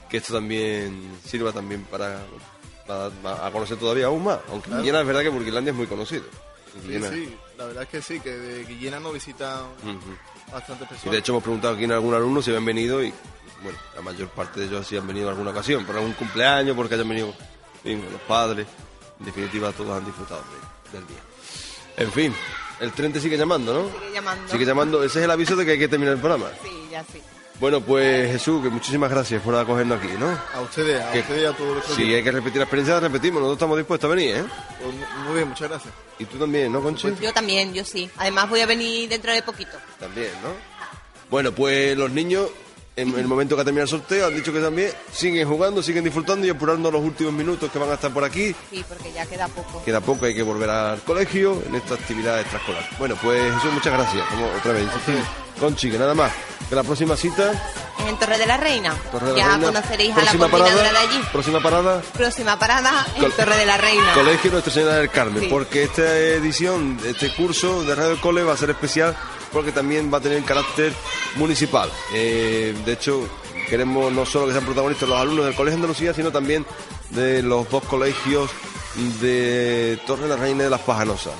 que esto también sirva también para, para- a conocer todavía aún más. Aunque Claro. Guillena es verdad que Burguilandia es muy conocido. Sí, sí, la verdad es que sí, que de Guillena nos visitan Ujú. bastantes personas. Y de hecho hemos preguntado aquí en algún alumno si habían venido y bueno, la mayor parte de ellos sí han venido en alguna ocasión, por algún cumpleaños, porque hayan venido los padres. En definitiva todos han disfrutado de- del día. En fin, el tren te sigue llamando, ¿no? Sigue llamando. Sigue llamando, ese es el aviso de que hay que terminar el programa. Sí, ya sí. Bueno, pues Jesús, que muchísimas gracias por acogernos aquí, ¿no? A ustedes, a Que- ustedes y a todos los Si hay que repetir la experiencia, la repetimos. Nosotros estamos dispuestos a venir, ¿eh? Pues muy bien, muchas gracias. Y tú también, ¿no, Conchi? Yo también, yo sí. Además voy a venir dentro de poquito. También, ¿no? Bueno, pues los niños en el momento que termina el sorteo, han dicho que también siguen jugando, siguen disfrutando y apurando los últimos minutos que van a estar por aquí. Sí, porque ya queda poco. Queda poco, hay que volver al colegio en esta actividad extraescolar. Bueno, pues Jesús, muchas gracias. Como otra vez, Conchi, que nada más. Que la próxima cita, Es en Torre de la Reina. Torre de la ya Reina. conoceréis a la Próxima coordinadora parada, de allí. Próxima parada, Próxima parada en Col- Torre de la Reina. Colegio Nuestra Señora del Carmen, Sí. porque esta edición, este curso de Radio del Cole va a ser especial porque también va a tener carácter municipal. Eh, de hecho, queremos no solo que sean protagonistas los alumnos del Colegio Andalucía, sino también de los dos colegios de Torre de la Reina y de las Pajanosas.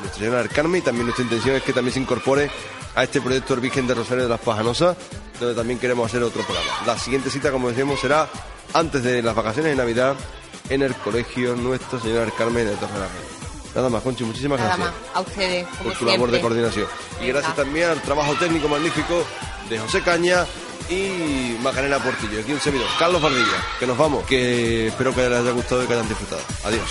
Nuestra Señora del Carmen y también nuestra intención es que también se incorpore a este proyecto del Virgen de Rosario de las Pajanosas, donde también queremos hacer otro programa. La siguiente cita, como decíamos, será antes de las vacaciones de Navidad en el colegio Nuestra Señora del Carmen de Torre de la Reina. Nada más, Conchi, muchísimas Nada gracias. Más. A ustedes. Por su labor de coordinación. Y gracias también al trabajo técnico magnífico de José Caña y Macarena Portillo. Aquí un servidor, Carlos Bardilla. Que nos vamos. Que espero que les haya gustado y que hayan disfrutado. Adiós.